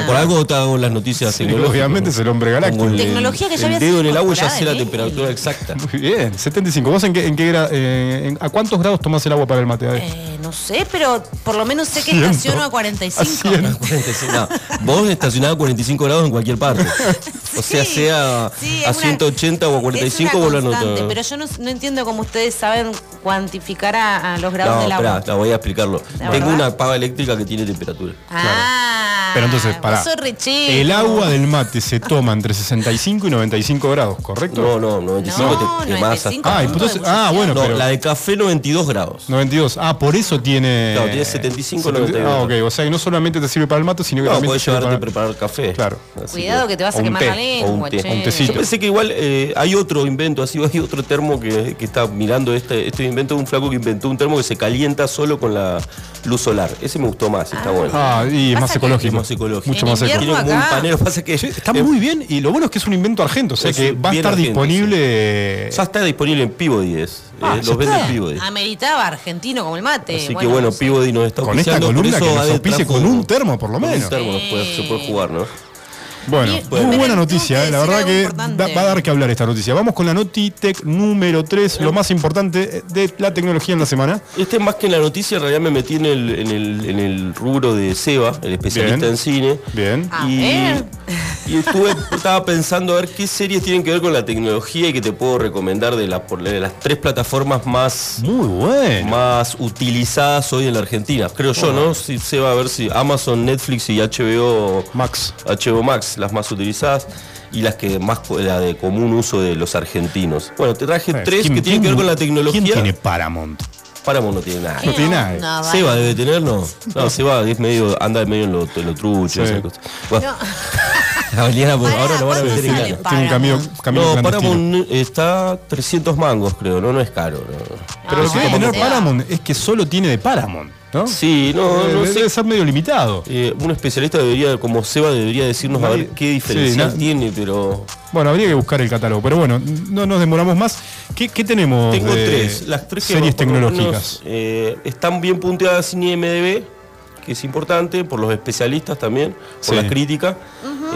Eh, por algo hago las noticias Sí, tecnológicas. obviamente es el hombre galáctico. El- Tecnología que ya el había dedo sido en el agua ya sé la temperatura exacta. [laughs] Muy bien, 75. ¿Vos en qué, en qué gra- eh, en- a cuántos grados tomás el agua para el mate? Eh, no sé, pero por lo menos sé que Ciento. estaciono a A 45. 100. 45, no, vos estacionás a 45 grados en cualquier parte. O sea, Sí, sea sí, a una- 180 o a 45 es vos anotás. Pero yo no, no entiendo cómo ustedes saben cuantificar a, a los grados No, del agua. la voy a explicarlo. ¿La Tengo verdad? una pava eléctrica que tiene temperatura. Ah, Pero entonces, re chico. El agua del mate se toma entre 65 y 95 grados, ¿correcto? No, no, 95 No, te quemás 95 Ah, entonces- ah, bueno, No, pero- la de café 92 grados. 92. Ah, por eso tiene. Claro, tiene 75, 70 92. Ah, ok. O sea, que no solamente te sirve para el mate, sino que No, también te sirve llevarte a para- preparar café. Claro. Así Cuidado que te vas a quemar té, la lengua, un té. che. Un tecito. Yo pensé que igual eh, hay otro invento, así [laughs] hay otro termo que, que está mirando este, este invento de un flaco que inventó un termo que se calienta solo con la luz solar. Ese me gustó más, está bueno. Ah, y es más ecológico. Es más ecológico. Mucho En más ecológico. Tiene como un acá- panero, pasa que Está eh, muy bien y lo bueno es que es un invento argento, o sea Es que va a estar argento, disponible. Ya está disponible en Peabody, es. Ah, Eh, los vende Ah, Peabody. Ameritaba argentino como el mate. Así que bueno, no sé. Peabody nos está Con esta columna eso que nos trajo- con un termo, por lo con menos. Un termo se puede jugar, ¿no? Bueno, muy buena noticia, que eh, la verdad que da- va a dar que hablar esta noticia. Vamos con la Notitech número 3, lo más importante de la tecnología en la semana. Este más que en la noticia, en realidad me metí en el, en el, en el rubro de Seba, el especialista Bien. en cine. Bien. Y estuve, estaba pensando a ver qué series tienen que ver con la tecnología y que te puedo recomendar de, la- por- de las tres plataformas más, Muy bueno. más utilizadas hoy en la Argentina. Creo yo, ¿no? Si se va a ver si Amazon, Netflix y HBO Max. HBO Max, las más utilizadas y las que más la de común uso de los argentinos. Bueno, te traje tres ¿Quién- que tienen que ver con la tecnología. ¿Quién tiene Paramount? Paramount no tiene nada. No tiene nada. No, vale. Seba debe tener, no. No, Seba es medio, anda medio en lo, en lo trucho, Sí. esas cosas. Bueno, Valeriana, [laughs] por ahora lo van a ¿cuánto meter en. Tiene un No. Paramount está 300 mangos, creo, no, no es caro. no. Pero lo que debe bueno, tener. Paramount es que solo tiene de Paramount, ¿no? Sí, no, Eh, no debe sé. ser medio limitado. Eh, un especialista debería, como Seba, debería decirnos a ver qué Sí, no- tiene, pero Bueno, habría que buscar el catálogo, pero bueno, no nos demoramos más. ¿Qué, qué tenemos Tengo de tres. Las tres series menos, tecnológicas? eh, están bien punteadas en IMDB, que es importante, por los especialistas también, por Sí. la crítica.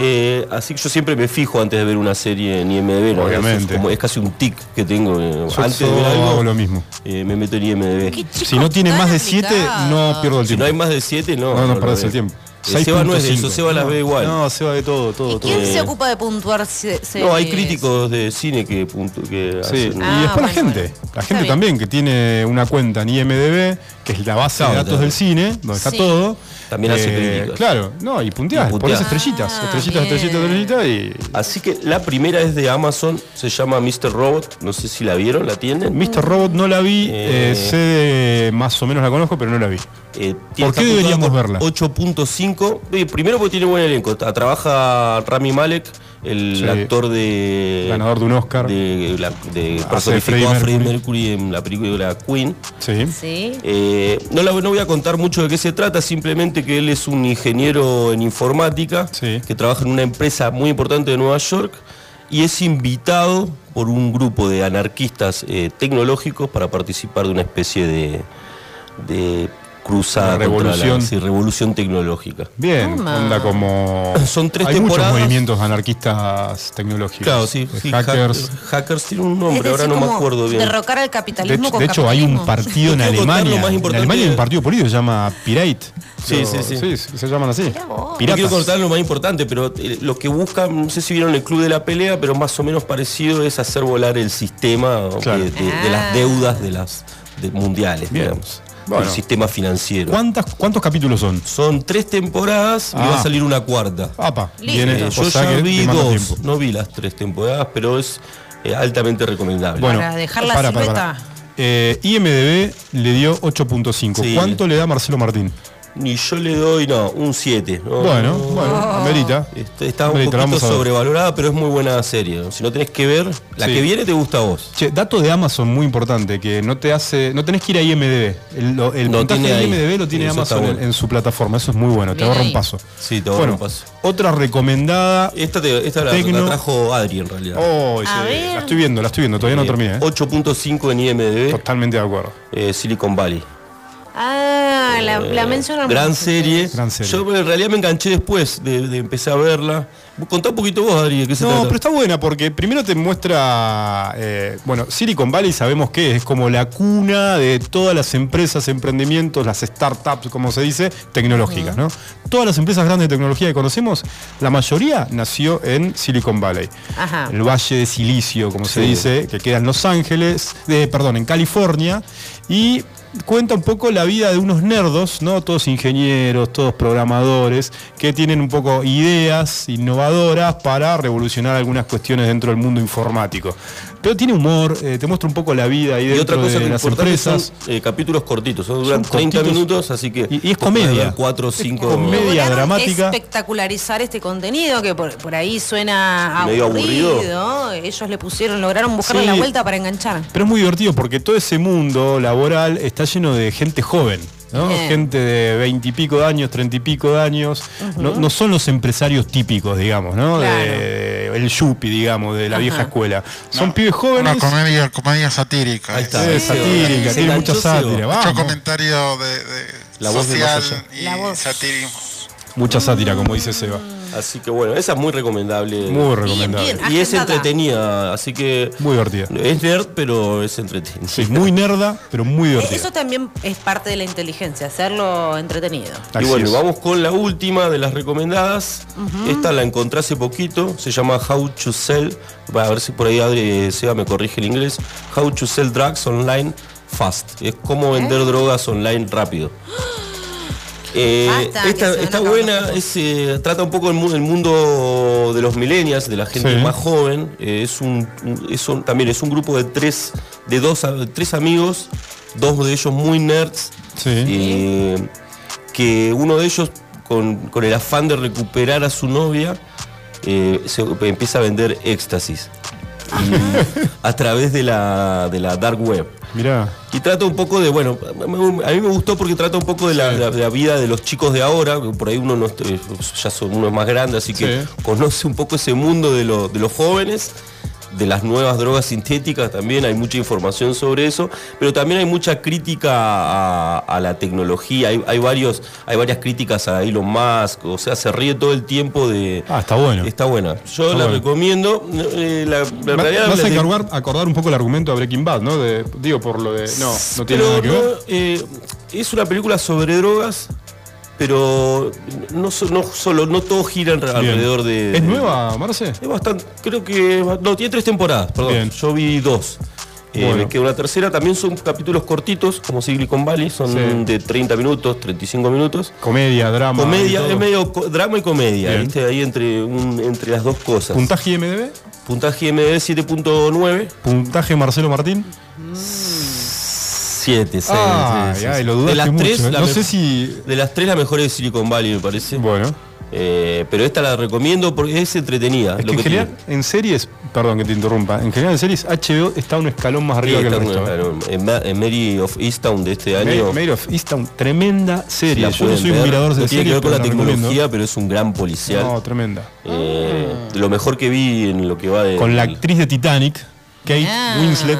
Eh, así que yo siempre me fijo antes de ver una serie en IMDB. ¿no? Obviamente. Es, como- es casi un tic que tengo. eh, Yo- antes de ver algo, hago lo mismo. eh, me meto en IMDB. Si no tiene más de 7, no pierdo el Si tiempo. no hay más de 7, no. no, no perdés veo. el tiempo. Eh, Seba no es de 6.5. eso, Seba las ve igual. No, Seba de todo, todo, ¿Y quién todo. se ocupa de puntuar se- No, hay críticos de cine que, punto, que Sí, hacen- Ah, y después la bueno, gente, bueno. la gente también que tiene una cuenta en IMDB, que es la base Claro, de datos claro. del cine, donde está todo. También hace críticas. Claro, no, y punteás, Y pones punteás. estrellitas, Ah, estrellitas, estrellitas, estrellitas y. Así que la primera es de Amazon, se llama Mr. Robot, no sé si la vieron, ¿la tienen? Mr. Robot no la vi, Eh. eh, sé de- más o menos la conozco, pero no la vi. Eh, ¿Por qué deberíamos verla? con 8.5. Eh, primero porque tiene buen elenco. Trabaja Rami Malek, el Sí. actor de. Ganador de un Oscar. De, la, de a Freddie Freddie Mercury. Mercury en la película Queen. Sí. Sí. Eh, no, la- no voy a contar mucho de qué se trata, simplemente que él es un ingeniero en informática Sí. que trabaja en una empresa muy importante de Nueva York y es invitado por un grupo de anarquistas eh, tecnológicos para participar de una especie de, de cruzada contra la- revolución. sí, revolución tecnológica. Bien, Toma. onda como. [clears throat] Son tres Hay temporadas. muchos movimientos anarquistas tecnológicos. Claro, sí, De sí, hackers. hack- hackers tiene un Es nombre, ahora no me acuerdo bien. Derrocar al capitalismo de hecho, hay un partido [laughs] en Alemania. más En importante Alemania hay un partido político que se llama Pirate. Sí, sí, sí. se llaman así. No quiero cortar lo más importante, pero eh, lo que buscan, no sé si vieron el club de la pelea, pero más o menos parecido es hacer volar el sistema Claro. de, de- de las Ah. deudas de las de mundiales, Bien. digamos. Bueno. El sistema financiero. ¿Cuántas, ¿Cuántos capítulos son? Son tres temporadas y Ah. va a salir una cuarta. Apa, viene, Eh, o yo sea ya vi dos, tiempo. no vi las tres temporadas, pero es eh, altamente recomendable. Bueno, Para dejar la para, para, para. Eh, IMDB le dio 8.5. Sí. ¿Cuánto le da Marcelo Martín? Ni yo le doy, no, un 7. Bueno, bueno, amerita. Está, está un poquito sobrevalorada, pero es muy buena serie. ¿no? Si no tenés que ver, la Sí. que viene te gusta a vos. Che, dato de Amazon muy importante, que no te hace, no tenés que ir a IMDB. El, el puntaje tiene de ahí. IMDB lo tiene Eso Amazon en, bueno. en su plataforma. Eso es muy bueno, te ahorra un paso. Sí, te ahorra Bueno, un paso. otra recomendada. Esta, te- esta la, trajo Adri en realidad. Oh, A sí, ver. la estoy viendo, la estoy viendo, todavía no Eh, terminé. ¿eh? 8.5 en IMDB, Totalmente de acuerdo. eh, Silicon Valley. Ah, la, la Gran serie. ustedes. Gran serie. Yo en realidad me enganché después de, de empezar a verla. Contá un poquito vos, Adri, de qué se No, trata. pero está buena porque primero te muestra, eh, bueno, Silicon Valley sabemos que es como la cuna de todas las empresas, emprendimientos, las startups, como se dice, tecnológicas, ¿no? Todas las empresas grandes de tecnología que conocemos, la mayoría nació en Silicon Valley. Ajá. El Valle de Silicio, como se dice, que queda en Los Ángeles, eh, perdón, en California, y cuenta un poco la vida de unos nerdos, ¿no? Todos ingenieros, todos programadores, que tienen un poco ideas innovadoras para revolucionar algunas cuestiones dentro del mundo informático. Pero tiene humor, eh, te muestra un poco la vida ahí y dentro otra cosa de que las empresas. son eh, capítulos cortitos, son, duran Son 30 cortitos. minutos, así que Y- y es comedia. ver cuatro o Es cinco comedia. Lograron dramática. espectacularizar este contenido que por, por ahí suena Medio aburrido. aburrido. Ellos le pusieron, lograron buscarle Sí. la vuelta para enganchar. Pero es muy divertido porque todo ese mundo laboral está lleno de gente joven. Gente de veintipico de años, treinta y pico de años. no, no son los empresarios típicos, digamos, ¿no? Claro. De- el yuppie, digamos, de la Ajá. vieja escuela. Son pibes jóvenes. Una comedia, comedia satírica. Ahí es. está. satírica, tiene mucha sátira. Mucho comentario de, de La voz de social más allá. y La voz. satirismo. Mucha sátira, como dice Seba. Así que bueno, esa es muy recomendable. Muy recomendable. bien. Y es entretenida, así que Muy divertida. es nerd, pero es entretenida. Sí, muy nerda, pero muy divertida. Eso también es parte de la inteligencia, hacerlo entretenido. Y bueno, es. vamos con la última de las recomendadas. Esta la encontré hace poquito. Se llama How to Sell. Va, a ver si por ahí Adri Seba me corrige el inglés. How to Sell Drugs Online Fast. Es cómo vender drogas online rápido. Eh, Basta, que esta está buena, es, eh, trata un poco el, mu- el mundo de los millennials, de la gente Sí. más joven. Eh, es un, es un- también es un grupo de tres, de dos, tres amigos, dos de ellos muy nerds. Sí. eh, que uno de ellos, con, con el afán de recuperar a su novia, eh, se empieza a vender éxtasis. Y a través de la, de la dark web. Mirá. Y trata un poco de, bueno, a mí me gustó porque trata un poco de la, vida de los chicos de ahora, por ahí uno no eh, ya son uno es más grande, así que Sí. conoce un poco ese mundo de, lo- de los jóvenes, de las nuevas drogas sintéticas también, hay mucha información sobre eso, pero también hay mucha crítica a, a la tecnología, hay, hay varios, hay varias críticas a Elon Musk, o sea, se ríe todo el tiempo de... Ah, está bueno. Está buena. Yo Está la bueno. recomiendo. eh, la, la Va- realidad Vas a acordar, acordar un poco el argumento de Breaking Bad, ¿no? De- digo, por lo de. No, no tiene Pero nada que ver. no, eh, es una película sobre drogas, pero no, so- no solo, no todo gira alrededor de. ¿Es nueva, Marce? Es bastante, creo que. No, tiene tres temporadas, perdón. Bien. Yo vi dos. Eh, Bueno. queda una tercera, también son capítulos cortitos, como Silicon Valley, son Sí. de 30 minutos, 35 minutos. Comedia, drama. Comedia, es medio co- drama y comedia, Bien. ¿viste? Ahí entre, un- entre las dos cosas. ¿Puntaje IMDB? Puntaje MD 7.9. ¿Puntaje Marcelo Martín? 7, 6. Ay, ay, lo dudaste de las mucho, tres, ¿eh? la No sé si- De las tres, la mejor es Silicon Valley, me parece. Bueno. Eh, pero esta la recomiendo porque es entretenida. Es lo que en general, en series, perdón que te interrumpa, en general en series HBO está un escalón más arriba Sí, que el resto. claro. en, Ma- en Mary of Easttown de este año. Made of Easttown, tremenda serie. Yo no soy un mirador de no tiene que ver con la pero tecnología, recomiendo. pero es un gran policial. No, tremenda. Eh, lo mejor que vi en lo que va de. Con la actriz de Titanic, Kate Ah. Winslet.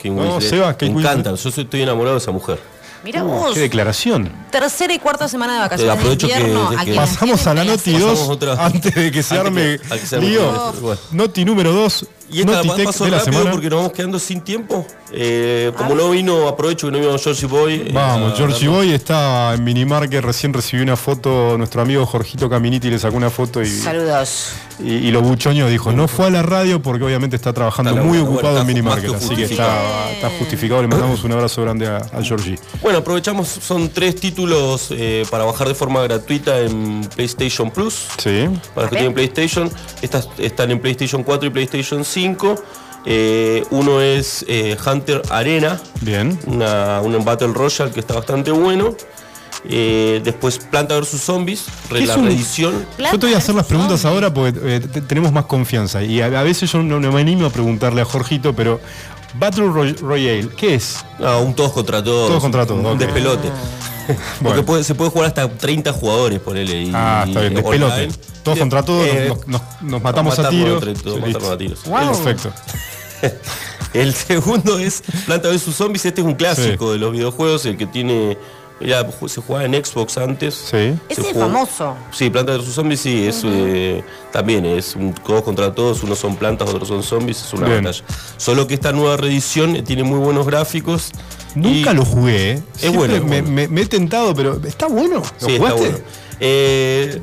Kate No, Winslet. Seba, Kate me encanta, Winslet. yo soy- estoy enamorado de esa mujer. Mira Uh, vos, qué declaración. tercera y cuarta semana de vacaciones Te aprovecho de que- invierno. de que- Pasamos a la Noti clases. 2 Pasamos otra- antes de que se Antes arme que- que se arme lío. todo. Bueno. Noti número 2, Y esta Noti va- Tech pasó de la rápido semana. porque nos vamos quedando sin tiempo. Eh, como no vino, aprovecho que no vino Georgie Boy. eh, Vamos, Georgie Boy está en Minimarket, recién recibió una foto, nuestro amigo Jorgito Caminiti le sacó una foto y, Saludos. y, y lo buchoño dijo, no fue a la radio porque obviamente está trabajando Está muy ocupado bueno, en Minimarket, así que está justificado, le mandamos un abrazo grande a, a Georgie. Bueno, aprovechamos, son tres títulos eh, para bajar de forma gratuita en PlayStation Plus. Sí. Para los que tienen PlayStation, estas están en PlayStation 4 y PlayStation 5. Eh, uno es eh, Hunter Arena, Bien. una, un Battle Royale que está bastante bueno. Eh, después Planta vs Zombies, re- ¿Qué la es un- reedición. Yo te voy a hacer las preguntas ahora porque eh, te- tenemos más confianza. Y a, a veces yo no, no me animo a preguntarle a Jorgito, pero Battle Roy- Royale, ¿qué es? Ah, un todos contra todos. Todos contra todos, Un despelote. [laughs] Porque puede- se puede jugar hasta 30 jugadores, ponele. Y, Ah, está bien, despelote. Todos De- contra todos, eh, nos, nos- nos matamos a tiros. entre todos, Sí, matarnos listo. a tiros. Wow. Perfecto. [laughs] El segundo es Planta vs Zombies. Este es un clásico de los videojuegos, el que tiene. Ya ju- se jugaba en Xbox antes. Sí. Se Ese es jugó- famoso. Sí, Planta vs Zombies sí, es eh, también es un todos contra todos, unos son plantas, otros son zombies, es una Bien. batalla. Solo que esta nueva reedición eh, tiene muy buenos gráficos. Nunca y- lo jugué. ¿eh? Es Siempre bueno, me, bueno. me- me he tentado, pero ¿está bueno? ¿Lo Sí, está jugaste? bueno. Eh,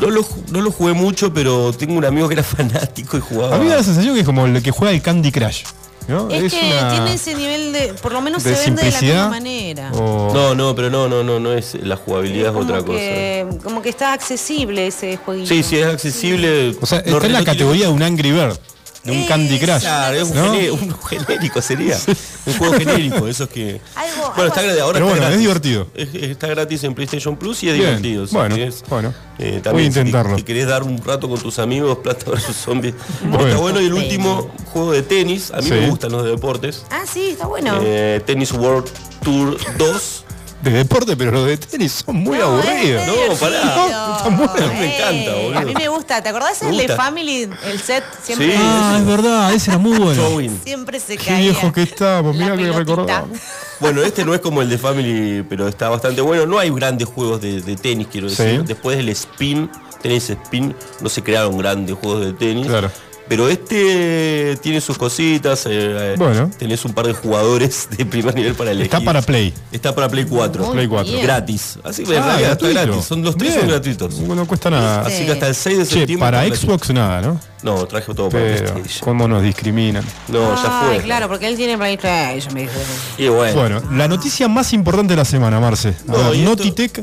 no, lo, no lo jugué mucho, pero tengo un amigo que era [laughs] fanático y jugaba. A mí me da la sensación que es como el que juega el Candy Crush. ¿No? Es, que una- tiene ese nivel de. Por lo menos de se vende de la simplicidad. misma manera. o- No, no, pero no, no, no, no es la jugabilidad es otra cosa. que, como que está accesible ese jueguito. Sí, sí, es accesible. O sea, No- está en la no tiene- categoría de un Angry Bird, de un Candy Crush. Claro, es un, ¿no? gené- un genérico sería. Un juego genérico, esos que. Algo- bueno, algo está gratis. Ahora Pero está bueno, es gratis. divertido. Es- está gratis en PlayStation Plus y es Bien, divertido. bueno, bueno. eh, Voy a también, si intentarlo. Si, querés dar un rato con tus amigos, Plata vs Zombies. Bueno. Está bueno. Y el último juego de tenis. A mí Sí. me gustan los de deportes. Ah, sí, está bueno. Eh, Tennis World Tour 2. De deporte, pero los de tenis son muy No, aburridos. No, pará. divertido. [laughs] Están buenos. Me encanta, boludo. A mí me gusta. ¿Te acordás el de. Family? El set siempre, Sí. Ah, es verdad, ese era muy bueno. [laughs] Siempre se Qué caía. viejo que estamos, La mirá que recordamos. Bueno, este no es como el de Family, pero está bastante bueno. No hay grandes juegos de, de tenis, quiero decir. Sí. Después del spin, tenis spin, no se crearon grandes juegos de tenis. Claro. Pero este tiene sus cositas. eh, Bueno. Tenés un par de jugadores de primer nivel para elegir. Está para Play. Está para Play 4. Muy Play 4. bien. Gratis. Así que Ah, está gratis. Son los tres Bien. son gratuitos. No cuesta nada. Así que hasta el 6 de Che, septiembre. para Xbox nada, ¿no? No, traje todo para Pero, PlayStation. ¿cómo nos discriminan? No, ya fue. claro, porque él tiene PlayStation, me dijo. Y bueno. Bueno, la noticia más importante de la semana, Marce. No, ver, y esto- Notitec.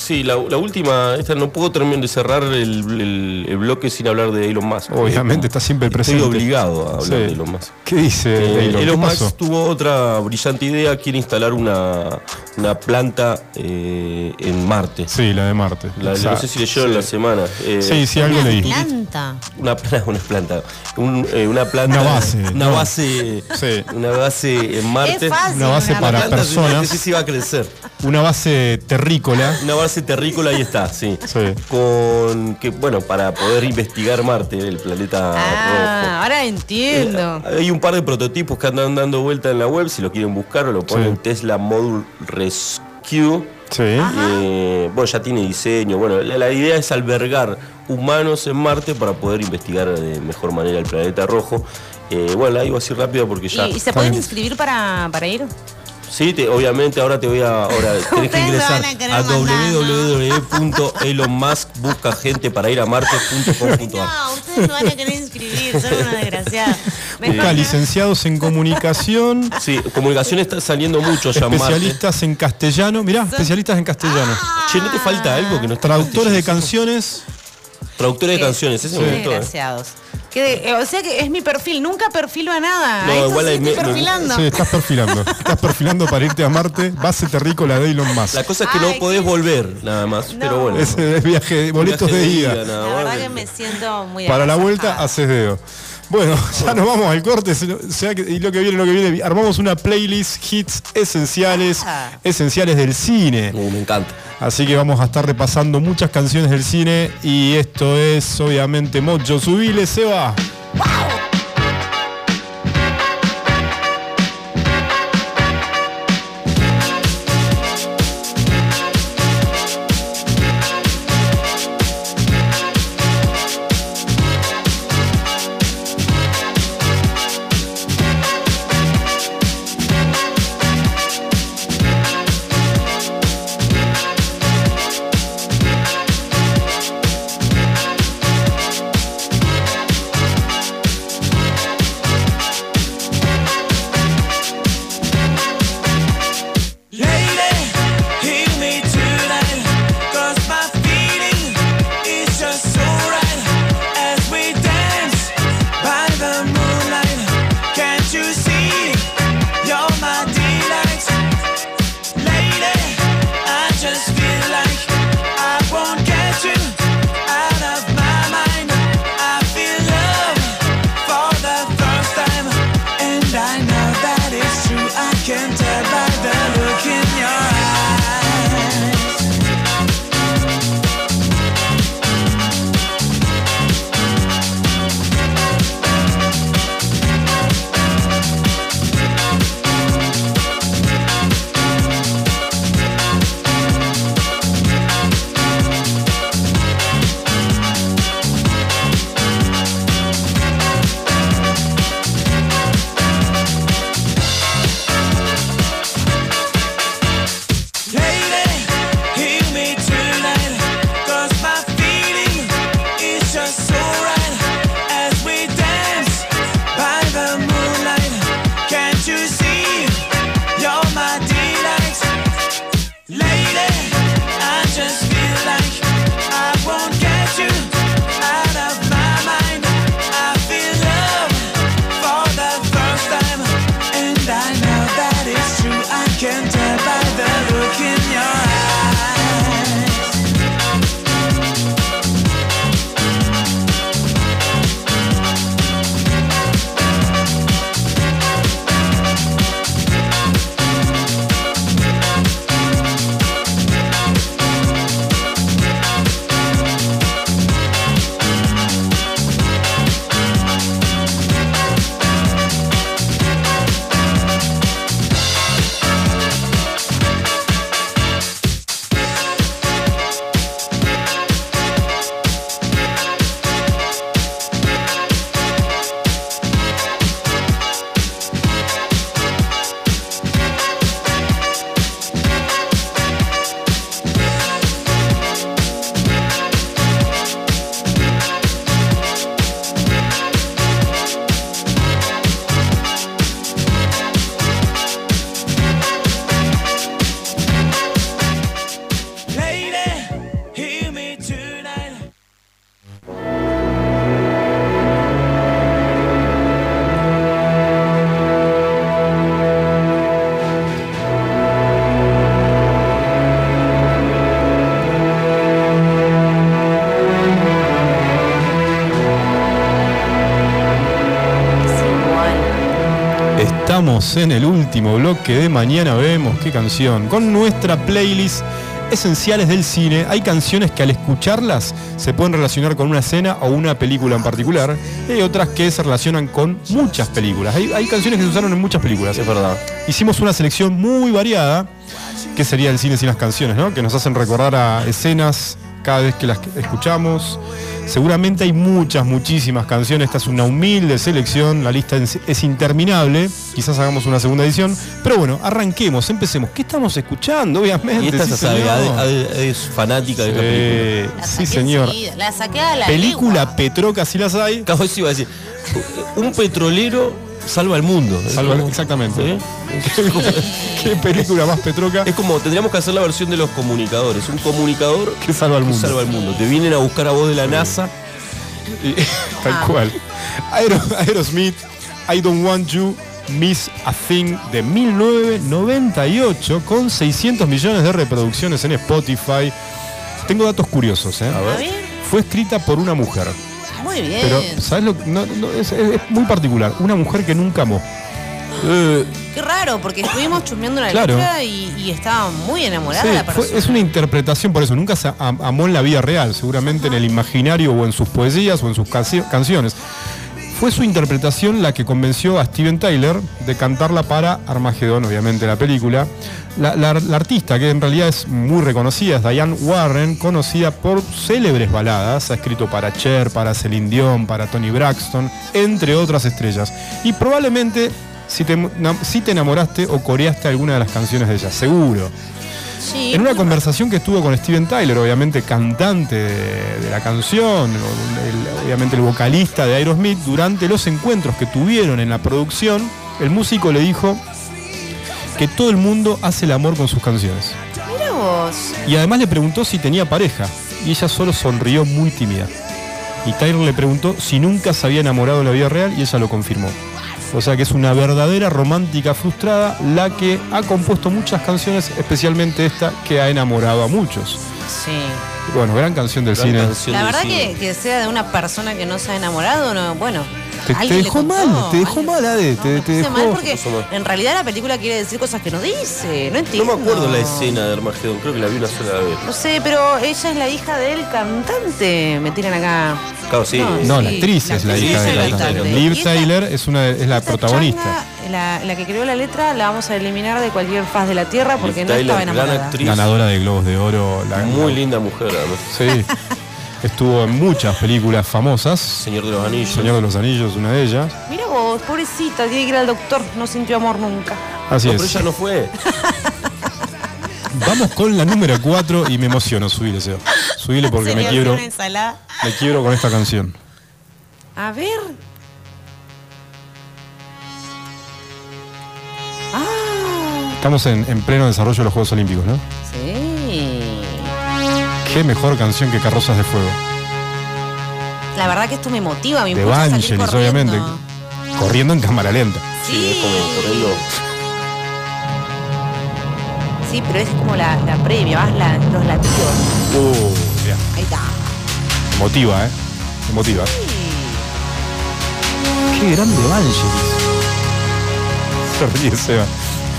Sí, la, la última, esta no puedo terminar de cerrar el, el- el bloque sin hablar de Elon Musk. Obviamente, está siempre Estoy presente. obligado a hablar Sí. de Elon Musk. ¿Qué dice Eh, Elon? Elon ¿Qué Musk pasó? tuvo otra brillante idea, quiere instalar una, una planta eh, en Marte. Sí, la de Marte. La- no sé si leyeron la semana. eh, Sí, sí, algo leí. Planta. Una, pla- [laughs] una planta. Un, eh, una planta. Una base, Una no. base. Sí. Una base en Marte. Es fácil. Una base una para planta, personas. Sí, sí, va a crecer. Una base terrícola. Una base terrícola ahí está, sí. [laughs] Sí. Con que, bueno, para poder investigar Marte, el planeta Ah, ahora rojo. entiendo. Eh, Hay un par de prototipos que andan dando vuelta en la web, si lo quieren buscar o lo ponen Sí. Tesla Module Rescue. Sí. Eh, bueno, ya tiene diseño. Bueno, la, la idea es albergar humanos en Marte para poder investigar de mejor manera el planeta rojo. Eh, bueno, la digo así rápido porque ya. ¿Y, y se pueden inscribir para, para ir? Sí, te- obviamente ahora te voy a. Ahora [laughs] tenés que ingresar a a mandar, www.elonmusk busca gente para ir a marte.com.ar. No, ustedes no van a querer inscribir, son una desgraciada. Busca licenciados en comunicación, Sí, comunicación está saliendo mucho ya Marte. especialistas en castellano. Mirá, especialistas en castellano. Che, ¿no te falta algo que no está Traductores de canciones. Traductores de canciones, ese gustó. eh. Desgraciados. Que de- eh, o sea que es mi perfil, nunca perfilo a nada. No, Esto igual sí hay estoy me- me- perfilando. Sí, estás perfilando. Estás perfilando para irte a Marte. Base terrícola de Elon Musk. La cosa es que Ay, no podés qué- volver, nada más. No. Pero bueno. Ese es viaje, boletos Viaje de ida. nada La verdad que me siento muy Para la vuelta haces dedo. Bueno, [laughs] ya nos vamos al corte. sea que- y lo que viene, lo que viene. Armamos una playlist hits esenciales, Ah. esenciales del cine. Uh, me encanta. Así que vamos a estar repasando muchas canciones del cine. Y esto es obviamente Mocho. Subile, se va. Thank en el último bloque de Mañana Vemos qué canción. Con nuestra playlist Esenciales del Cine, hay canciones que al escucharlas se pueden relacionar con una escena o una película en particular. Y hay otras que se relacionan con muchas películas. Hay, hay canciones que se usaron en muchas películas. Es verdad. Hicimos una selección muy variada, que sería el cine sin las canciones, ¿no? Que nos hacen recordar a escenas cada vez que las escuchamos. Seguramente hay muchas, muchísimas canciones. Esta es una humilde selección. La lista es interminable. Quizás hagamos una segunda edición. Pero bueno, arranquemos, empecemos. ¿Qué estamos escuchando? Obviamente. Y esta sí, se sabe, es fanática de esta película. Eh, La sí, señor. La saqué a la Película legua. Petroca, si las hay. Cabo, eso iba a decir. Un petrolero salva el mundo. Salva- como- exactamente. [laughs] ¿Eh? ¿Qué película más Petroca? Es como tendríamos que hacer la versión de los comunicadores. Un comunicador Que salva al que mundo. salva el mundo. Te vienen a buscar a vos de la NASA. Y- [laughs] Tal Ah. cual. Aero- Aerosmith, I Don't Want You, Miss a Thing de 1998 con 600 millones de reproducciones en Spotify. Tengo datos curiosos, ¿eh? A ver. Fue escrita por una mujer. muy bien. Pero, ¿sabes lo que- no, no, es, es- es muy particular. Una mujer que nunca amó. Eh, Qué raro, porque estuvimos chusmeando una Claro. letra y, y estaba muy enamorada Sí, la fue- persona. es una interpretación, por eso nunca se am- amó en la vida real, seguramente en el imaginario o en sus poesías o en sus canci- canciones. Fue su interpretación la que convenció a Steven Tyler de cantarla para Armagedón, obviamente la película. La, artista, que en realidad es muy reconocida, es Diane Warren, conocida por célebres baladas, ha escrito para Cher, para Celine Dion, para Tony Braxton, entre otras estrellas. Y probablemente si te, si te enamoraste o coreaste alguna de las canciones de ella, seguro. Sí, En una conversación que estuvo con Steven Tyler, obviamente cantante de, de la canción, el- obviamente el vocalista de Aerosmith, durante los encuentros que tuvieron en la producción, el músico le dijo que todo el mundo hace el amor con sus canciones. raro. Mira vos. Y además le preguntó si tenía pareja, y ella solo sonrió muy tímida. Y Tyler le preguntó si nunca se había enamorado en la vida real, y ella lo confirmó. O sea que es una verdadera romántica frustrada la que ha compuesto muchas canciones, especialmente esta que ha enamorado a muchos. Sí. Bueno, gran canción del gran cine. canción La del verdad cine. que, que sea de una persona que no se ha enamorado, no, bueno. Te- te dejó contó, mal, te dejó mal, Ade, No, te- me te puse mal dejó- porque en realidad la película quiere decir cosas que no dice. No No entiendo. me acuerdo la escena de Armagedón, creo que la vi una sola vez. No sé, pero ella es la hija del cantante. Me tiran acá. Claro, sí. No, la actriz la es la actriz hija de cantante. de- Liv Tyler es, una, es la protagonista. changa, la, la que creó la letra, la vamos a eliminar de cualquier faz de la tierra porque Liv no Tyler, estaba gran enamorada. actriz. Ganadora de Globos de Oro. la- Muy linda mujer, además. Sí. [laughs] Estuvo en muchas películas famosas. Señor de los Anillos. Señor de los Anillos, una de ellas. Mira vos, pobrecita, tiene que ir al doctor, no sintió amor nunca. Así No, es. pero ella no fue. [laughs] Vamos con la número 4 y me emociono. Subile, Seba. Subile porque me Señor, quiebro, me quiebro con esta canción. A ver. Ah, Estamos en, en pleno desarrollo de los Juegos Olímpicos, ¿no? sí. Qué mejor canción que Carrozas de Fuego. La verdad que esto me motiva, me De impulsa a salir Vangelis, corriendo. obviamente. Corriendo en cámara lenta. Sí, es como corriendo. Sí, pero es como la, la previa, vas la- los latidos. Uh, mirá, Ahí está. emotiva, ¿eh? Emotiva. Qué grande Vangelis. Se ríe Seba.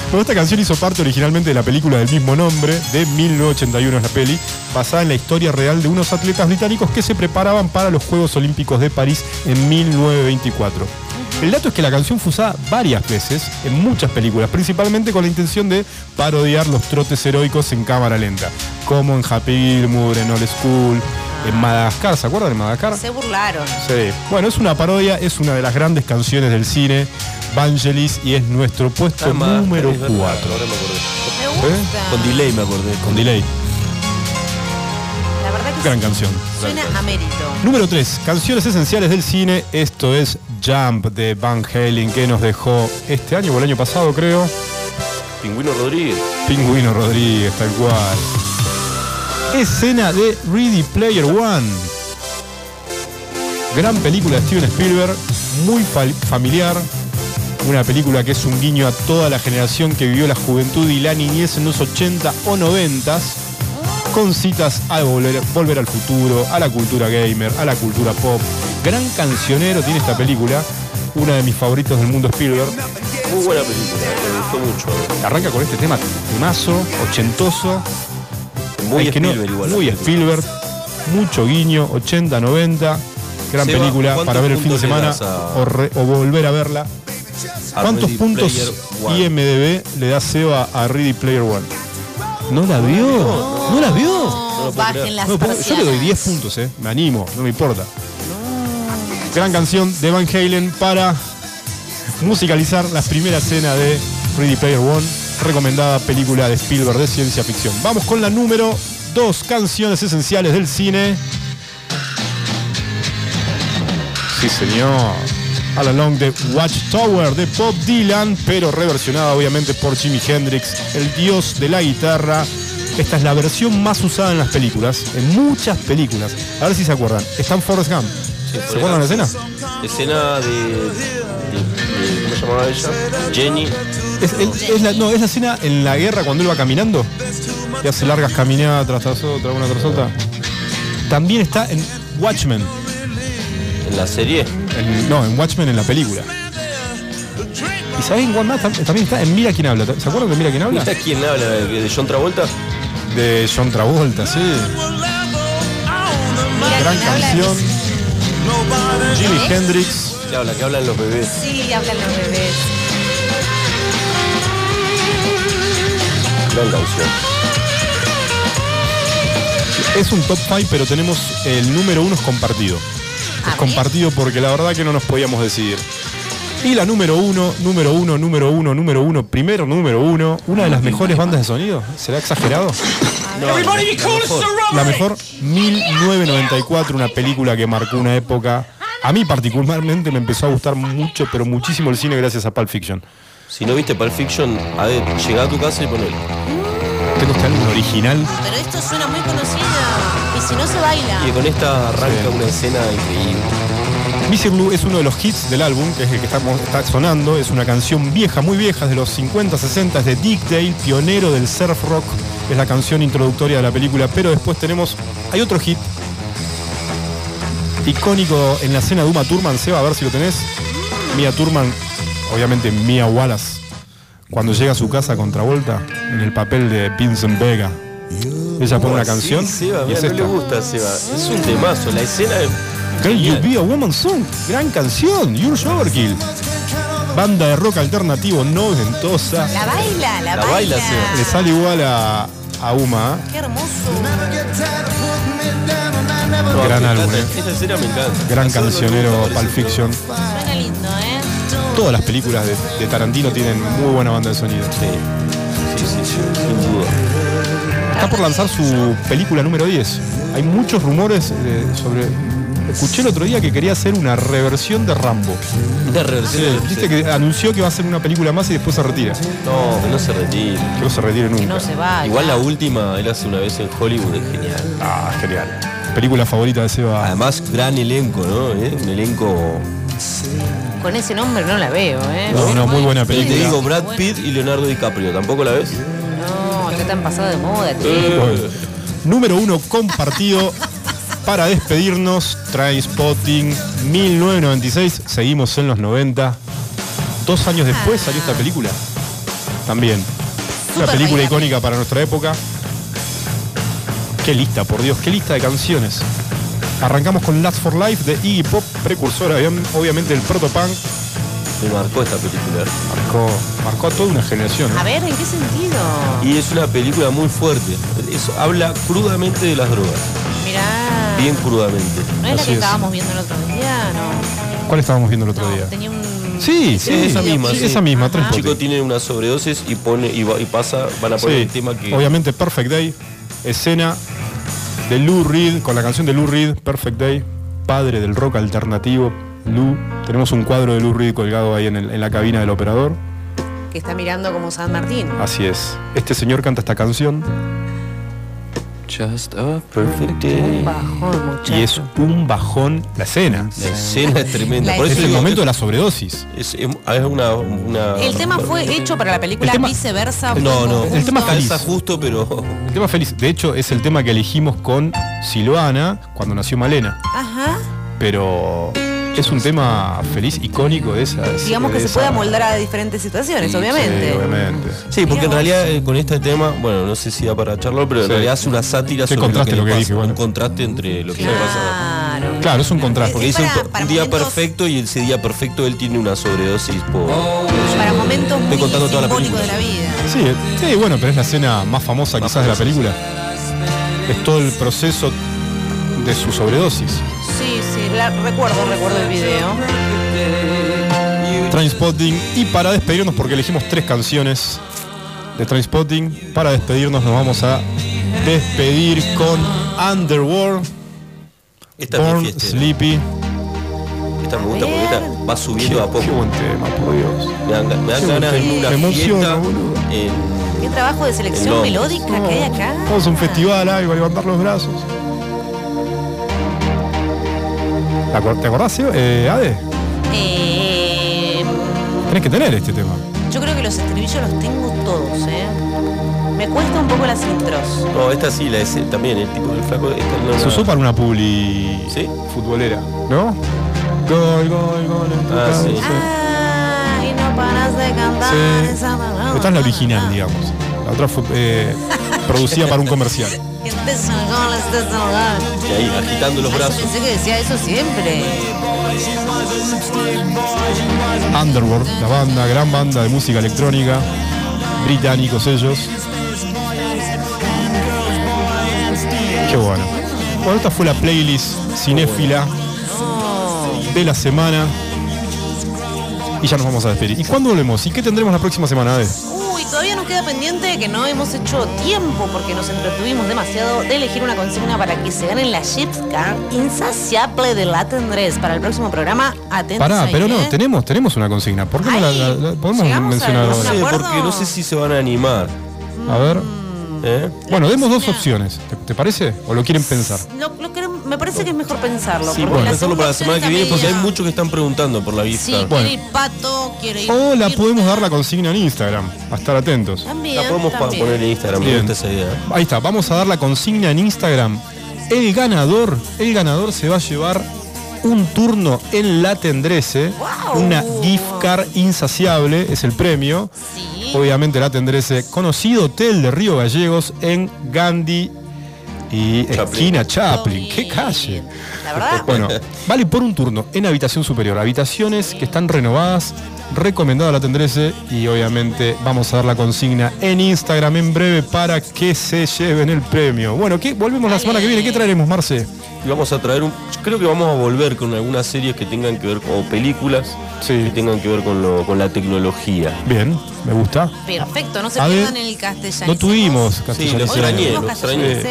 Bueno, esta canción hizo parte originalmente de la película del mismo nombre, de 1981 es la peli, basada en la historia real de unos atletas británicos que se preparaban para los Juegos Olímpicos de París en 1924. El dato es que la canción fue usada varias veces en muchas películas, principalmente con la intención de parodiar los trotes heroicos en cámara lenta, como en Happy Gilmore, en Old School, en Madagascar, ¿se acuerdan de Madagascar? Se burlaron. Sí. Bueno, es una parodia, es una de las grandes canciones del cine, Vangelis, y es nuestro puesto Ah, número es verdad, 4. Ahora me gusta. Con delay me acordé. Con delay. Gran canción. Suena a mérito. Número 3, canciones esenciales del cine. Esto es Jump de Van Halen, que nos dejó este año o el año pasado, creo. Pingüino Rodríguez. Pingüino Rodríguez, tal cual. Escena de Ready Player One. Gran película de Steven Spielberg, muy familiar. Una película que es un guiño a toda la generación que vivió la juventud y la niñez en los 80 o 90 con citas a volver, volver al futuro, a la cultura gamer, a la cultura pop. Gran cancionero tiene esta película. una de mis favoritos del mundo Spielberg. Muy buena película, me gustó mucho. Arranca con este tema temazo, ochentoso. Muy no- Spielberg igual. Muy. Spielberg. Mucho guiño, 80, 90. Gran Seba, película ¿cuántos para ver el fin de semana a- o, re- o volver a verla. ¿Cuántos puntos. IMDB le da Seba a Ready Player One? ¿No la vio? ¿No la vio? No, bajen las No, yo le doy persianas. 10 puntos, eh. Me animo, no me importa. Gran canción de Van Halen para musicalizar la primera escena de Ready Player One, recomendada película de Spielberg de ciencia ficción. Vamos con la número 2, canciones esenciales del cine. Sí, señor. All Along the Watchtower de Bob Dylan, pero reversionada obviamente por Jimi Hendrix, el dios de la guitarra. Esta es la versión más usada en las películas, en muchas películas. A ver si se acuerdan. Está en Forrest Gump. ¿Se acuerdan la escena? Escena de, de- de- ¿Cómo se llamaba ella? Jenny. Es, es- es la, no, es la escena en la guerra cuando él va caminando y hace largas caminadas tras otra, una tras otra. También está en Watchmen. En la serie. En- no, en Watchmen en la película. ¿Y saben cuál más? Tam- También está en Mira quién habla. ¿Se acuerdan de Mira quién habla? ¿Esta quién habla? ¿De John Travolta? De John Travolta, sí. Mira Gran canción. Jimi ¿Eh? Hendrix. Que habla, que hablan los bebés. Sí, hablan los bebés. Gran canción. Es un top 5, pero tenemos el número uno es compartido. Es compartido porque la verdad que no nos podíamos decidir. Y la número uno, número uno, número uno, número uno, primero número uno, una de las mejores bandas de sonido. ¿Será exagerado? La mejor 1994, una película que marcó una época. A mí particularmente me empezó a gustar mucho, pero muchísimo el cine gracias a Pulp Fiction. Si no viste Pulp Fiction, a ver, llega a tu casa y ponelo. Tengo este álbum original. Pero esto suena muy conocido. Y si no se baila. Y con esta arranca una escena increíble. Missy Blue es uno de los hits del álbum, que es el que estamos, está sonando. Es una canción vieja, muy vieja, de los 50, 60, es de Dick Dale, pionero del surf rock. Es la canción introductoria de la película. Pero después tenemos, hay otro hit icónico en la escena de Uma Thurman. Seba, a ver si lo tenés. Mia Thurman, obviamente Mia Wallace, cuando llega a su casa con Travolta, en el papel de Vincent Vega. Ella pone una canción Seba, y mira, es no esta. le gusta a Seba. Es un temazo. La escena de Can You Be a Woman Song, gran canción, Your Overkill. Banda de rock alternativo noventosa. La baila, la, La baila, baila. Seba. Le sale igual a, a Uma. Qué hermoso. No, Gran álbum, encanta, eh. Esa escena me encanta. Gran no cancionero Pulp Fiction. Suena lindo, ¿eh? Todas las películas de, de Tarantino tienen muy buena banda de sonido. Sí, sí, sí, sí, sin duda. Está por lanzar su película número 10. Hay muchos rumores eh, sobre. Escuché el otro día que quería hacer una reversión de Rambo. Una reversión Viste que anunció que va a hacer una película más y después se retira. No, que no se retire. Que no se retire Que nunca. no se vaya. Igual la última, él hace una vez en Hollywood, es genial. Ah, genial. Película favorita de Seba. Además, gran elenco, ¿no? ¿Eh? Un elenco. Con ese nombre no la veo, ¿eh? No, no, muy buena Pero te película. digo, Brad Pitt y Leonardo DiCaprio, ¿tampoco la ves? Tan pasado de moda. Bueno. Número uno compartido para despedirnos. Trainspotting 1996. Seguimos en los 90. Dos años después salió esta película. También. Una película bailable. icónica para nuestra época. Qué lista, por Dios, qué lista de canciones. Arrancamos con Last for Life de Iggy Pop, precursora, obviam- obviamente, del protopunk. Me marcó esta película. Marcó, marcó a toda una generación. ¿eh? A ver, ¿en qué sentido? Y es una película muy fuerte. Eso habla crudamente de las drogas. Mirá. Bien crudamente. ¿No es la Así que es. estábamos viendo el otro día? No. ¿Cuál estábamos viendo el otro No, día? tenía un. Sí, sí, esa misma, sí, sí. esa misma, Ajá. El chico tiene una sobredosis y pone y, va- y pasa, van a poner Sí, el tema que. obviamente Perfect Day, escena de Lou Reed, con la canción de Lou Reed, Perfect Day, padre del rock alternativo, Lou. Tenemos un cuadro de Lou Reed colgado ahí en, el- en la cabina del operador. Que está mirando como San Martín. Así es. Este señor canta esta canción Just a perfect day. Bajón, muchacho. y es un bajón la escena. La escena es tremenda. La Por Es eso el digo, momento de la sobredosis. es, es- es una, una- El tema fue hecho para la película El tema- viceversa. No, no, El tema feliz. justo, pero. El tema feliz. De hecho, es el tema que elegimos con Silvana cuando nació Malena. Ajá. Pero es un tema feliz, icónico de esa. Digamos que se puede amoldar a diferentes situaciones, obviamente. Sí, obviamente. Sí, porque en realidad eh, con este tema, bueno, no sé si da para charlar, pero en realidad hace una sátira sobre contraste lo lo que, dije, bueno. un contraste entre lo que le pasa. Claro. Claro, es un contraste. Porque Es dice un, día momentos- perfecto y ese día perfecto él tiene una sobredosis por... Para momentos muy Estoy contando toda la película. de la vida. Sí, sí, bueno, pero es la escena más famosa Más quizás de la película. Es todo el proceso de su sobredosis. La- recuerdo, recuerdo el video. Trainspotting. Y para despedirnos, porque elegimos tres canciones de Trainspotting, para despedirnos nos vamos a despedir con Underworld, Esta es Born. Sleepy. Esta me gusta porque esta va Qué, subiendo a poco. qué buen tema, por Dios. Me dan, me dan ganas de una tema. Me emociona, fiesta boludo. en- Qué trabajo de selección melódica que hay acá. Vamos a un festival, algo, a levantar los brazos. ¿Te acor- ¿Te acordás, eh, Ade? Eh, Tenés que tener este tema. yo creo que los estribillos los tengo todos, ¿eh? Me cuesta un poco las intros. No, esta sí, la es también, el tipo del flaco. Esta no Se usó para una publi ¿Sí? futbolera, ¿no? Gol, gol, gol. Ah, sí. Ah, y no paras de cantar Sí. esa. Esta es la original, digamos. La otra fue eh, [laughs] producida para un comercial. [laughs] Y ahí, agitando los brazos. pensé que decía eso siempre. Underworld, la banda, gran banda de música electrónica, británicos ellos. Qué bueno. Bueno, esta fue la playlist cinéfila de la semana. Y ya nos vamos a despedir. ¿Y cuándo volvemos? ¿Y qué tendremos la próxima semana? Ade? Uy, todavía nos queda pendiente que no hemos hecho tiempo porque nos entretuvimos demasiado de elegir una consigna para que se ganen la Chips Car insaciable de la tendrés para el próximo programa. Atentos Pará, ahí, pero no, ¿eh? tenemos, tenemos una consigna. ¿Por qué no la, Ay, la- la- podemos mencionar No ahora? sé, acuerdo? porque no sé si se van a animar. A ver. ¿eh? Bueno, demos dos opciones. ¿Te, te parece? ¿O lo quieren pensar? Lo- lo que- me parece que es mejor pensarlo. Sí, la pensarlo para la semana que viene porque hay muchos que están preguntando por la vista. Sí, Bueno. quiere ir pato, quiere ir. O la ir- podemos dar la consigna en Instagram. A estar atentos. También, La podemos también. poner en Instagram, me gusta esa idea. Ahí está, vamos a dar la consigna en Instagram. El ganador, el ganador se va a llevar un turno en la Tendrese, Wow. una gift card insaciable, es el premio. Sí. Obviamente la Tendrese, conocido hotel de Río Gallegos en Gandhi y Chaplin. esquina Chaplin. ¡Qué calle! La verdad. Bueno, vale por un turno en habitación superior. Habitaciones que están renovadas, recomendada la Tendrese y obviamente vamos a dar la consigna en Instagram en breve para que se lleven el premio. Bueno, ¿qué? volvemos la semana que viene. ¿Qué traeremos, Marce? Y vamos a traer un. Creo que vamos a volver con algunas series que tengan que ver o películas Sí. que tengan que ver con, lo, con la tecnología. Bien, me gusta. Perfecto, no se A ver, pierdan el castellano. No tuvimos Sí, castellano. tuvimos lo extrañé.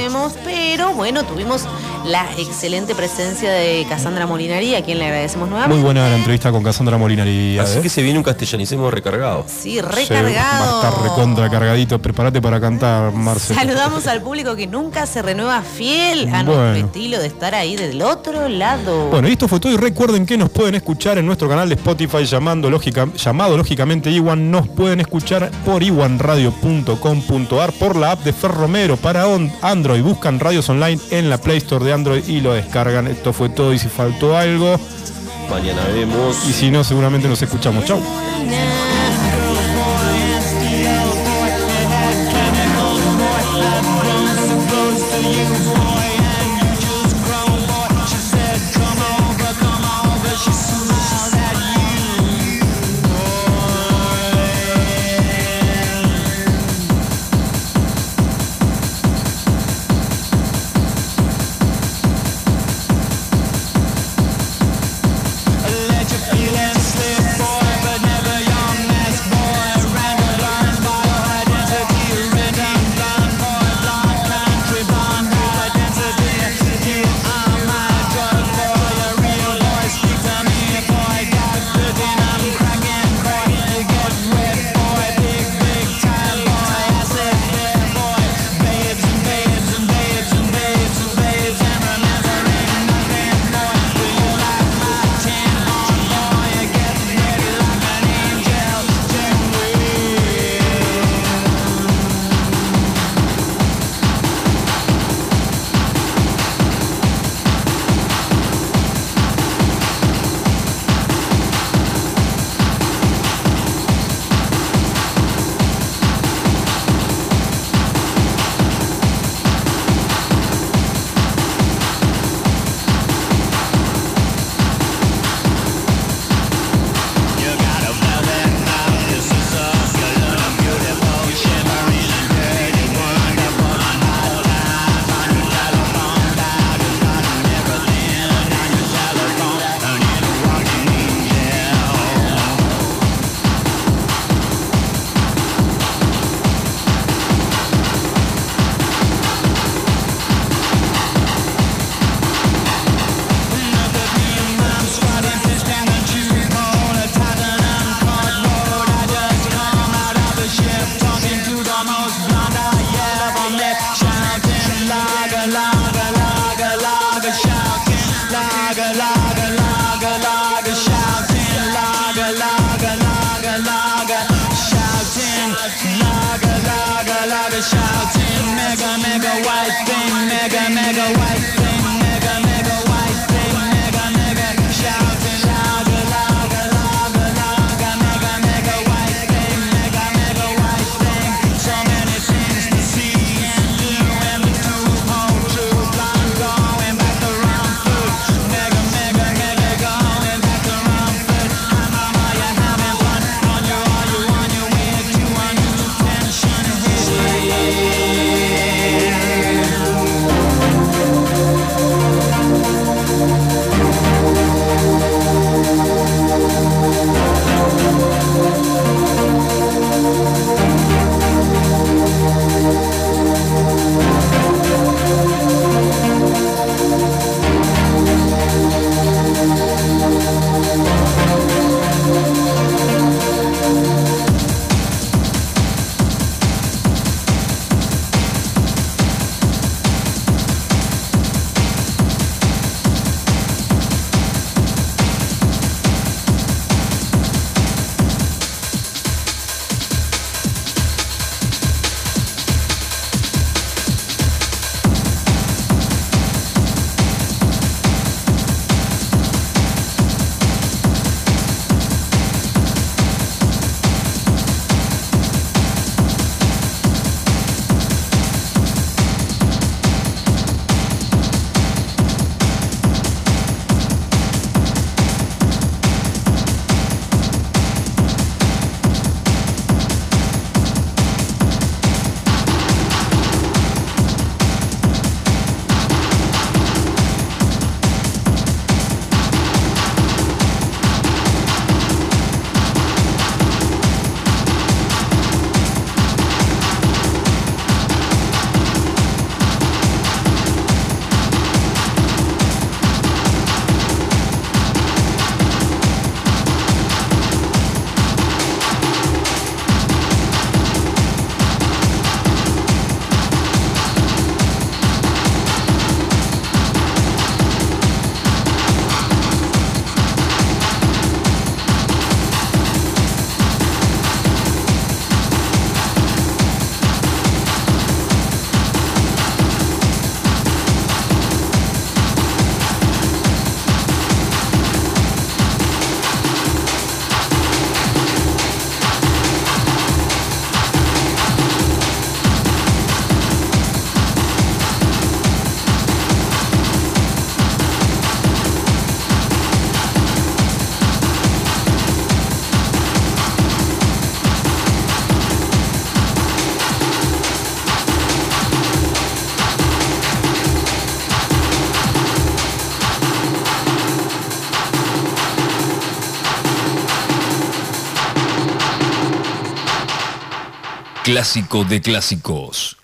pero bueno, tuvimos la excelente presencia de Cassandra Molinari, a quien le agradecemos nuevamente. Muy buena la entrevista con Cassandra Molinari. Así ¿eh? que se viene un castellanicemos recargado. Sí, recargado. va a estar recontra cargadito. Prepárate para cantar, Marce. Saludamos al público que nunca se renueva fiel a Bueno. nuestro estilo de estar ahí del otro lado. Bueno, y esto fue todo y recuerden que nos pueden escuchar en nuestro canal de Spotify llamando lógica, llamado lógicamente Iwan. Nos pueden escuchar por iwanradio.com.ar, por la app de Ferromero para on- Android. Buscan radios online en la Play Store de Android y lo descargan. Esto fue todo y si faltó algo. Mañana vemos. Y si no, seguramente nos escuchamos. Chau. Clásico de clásicos.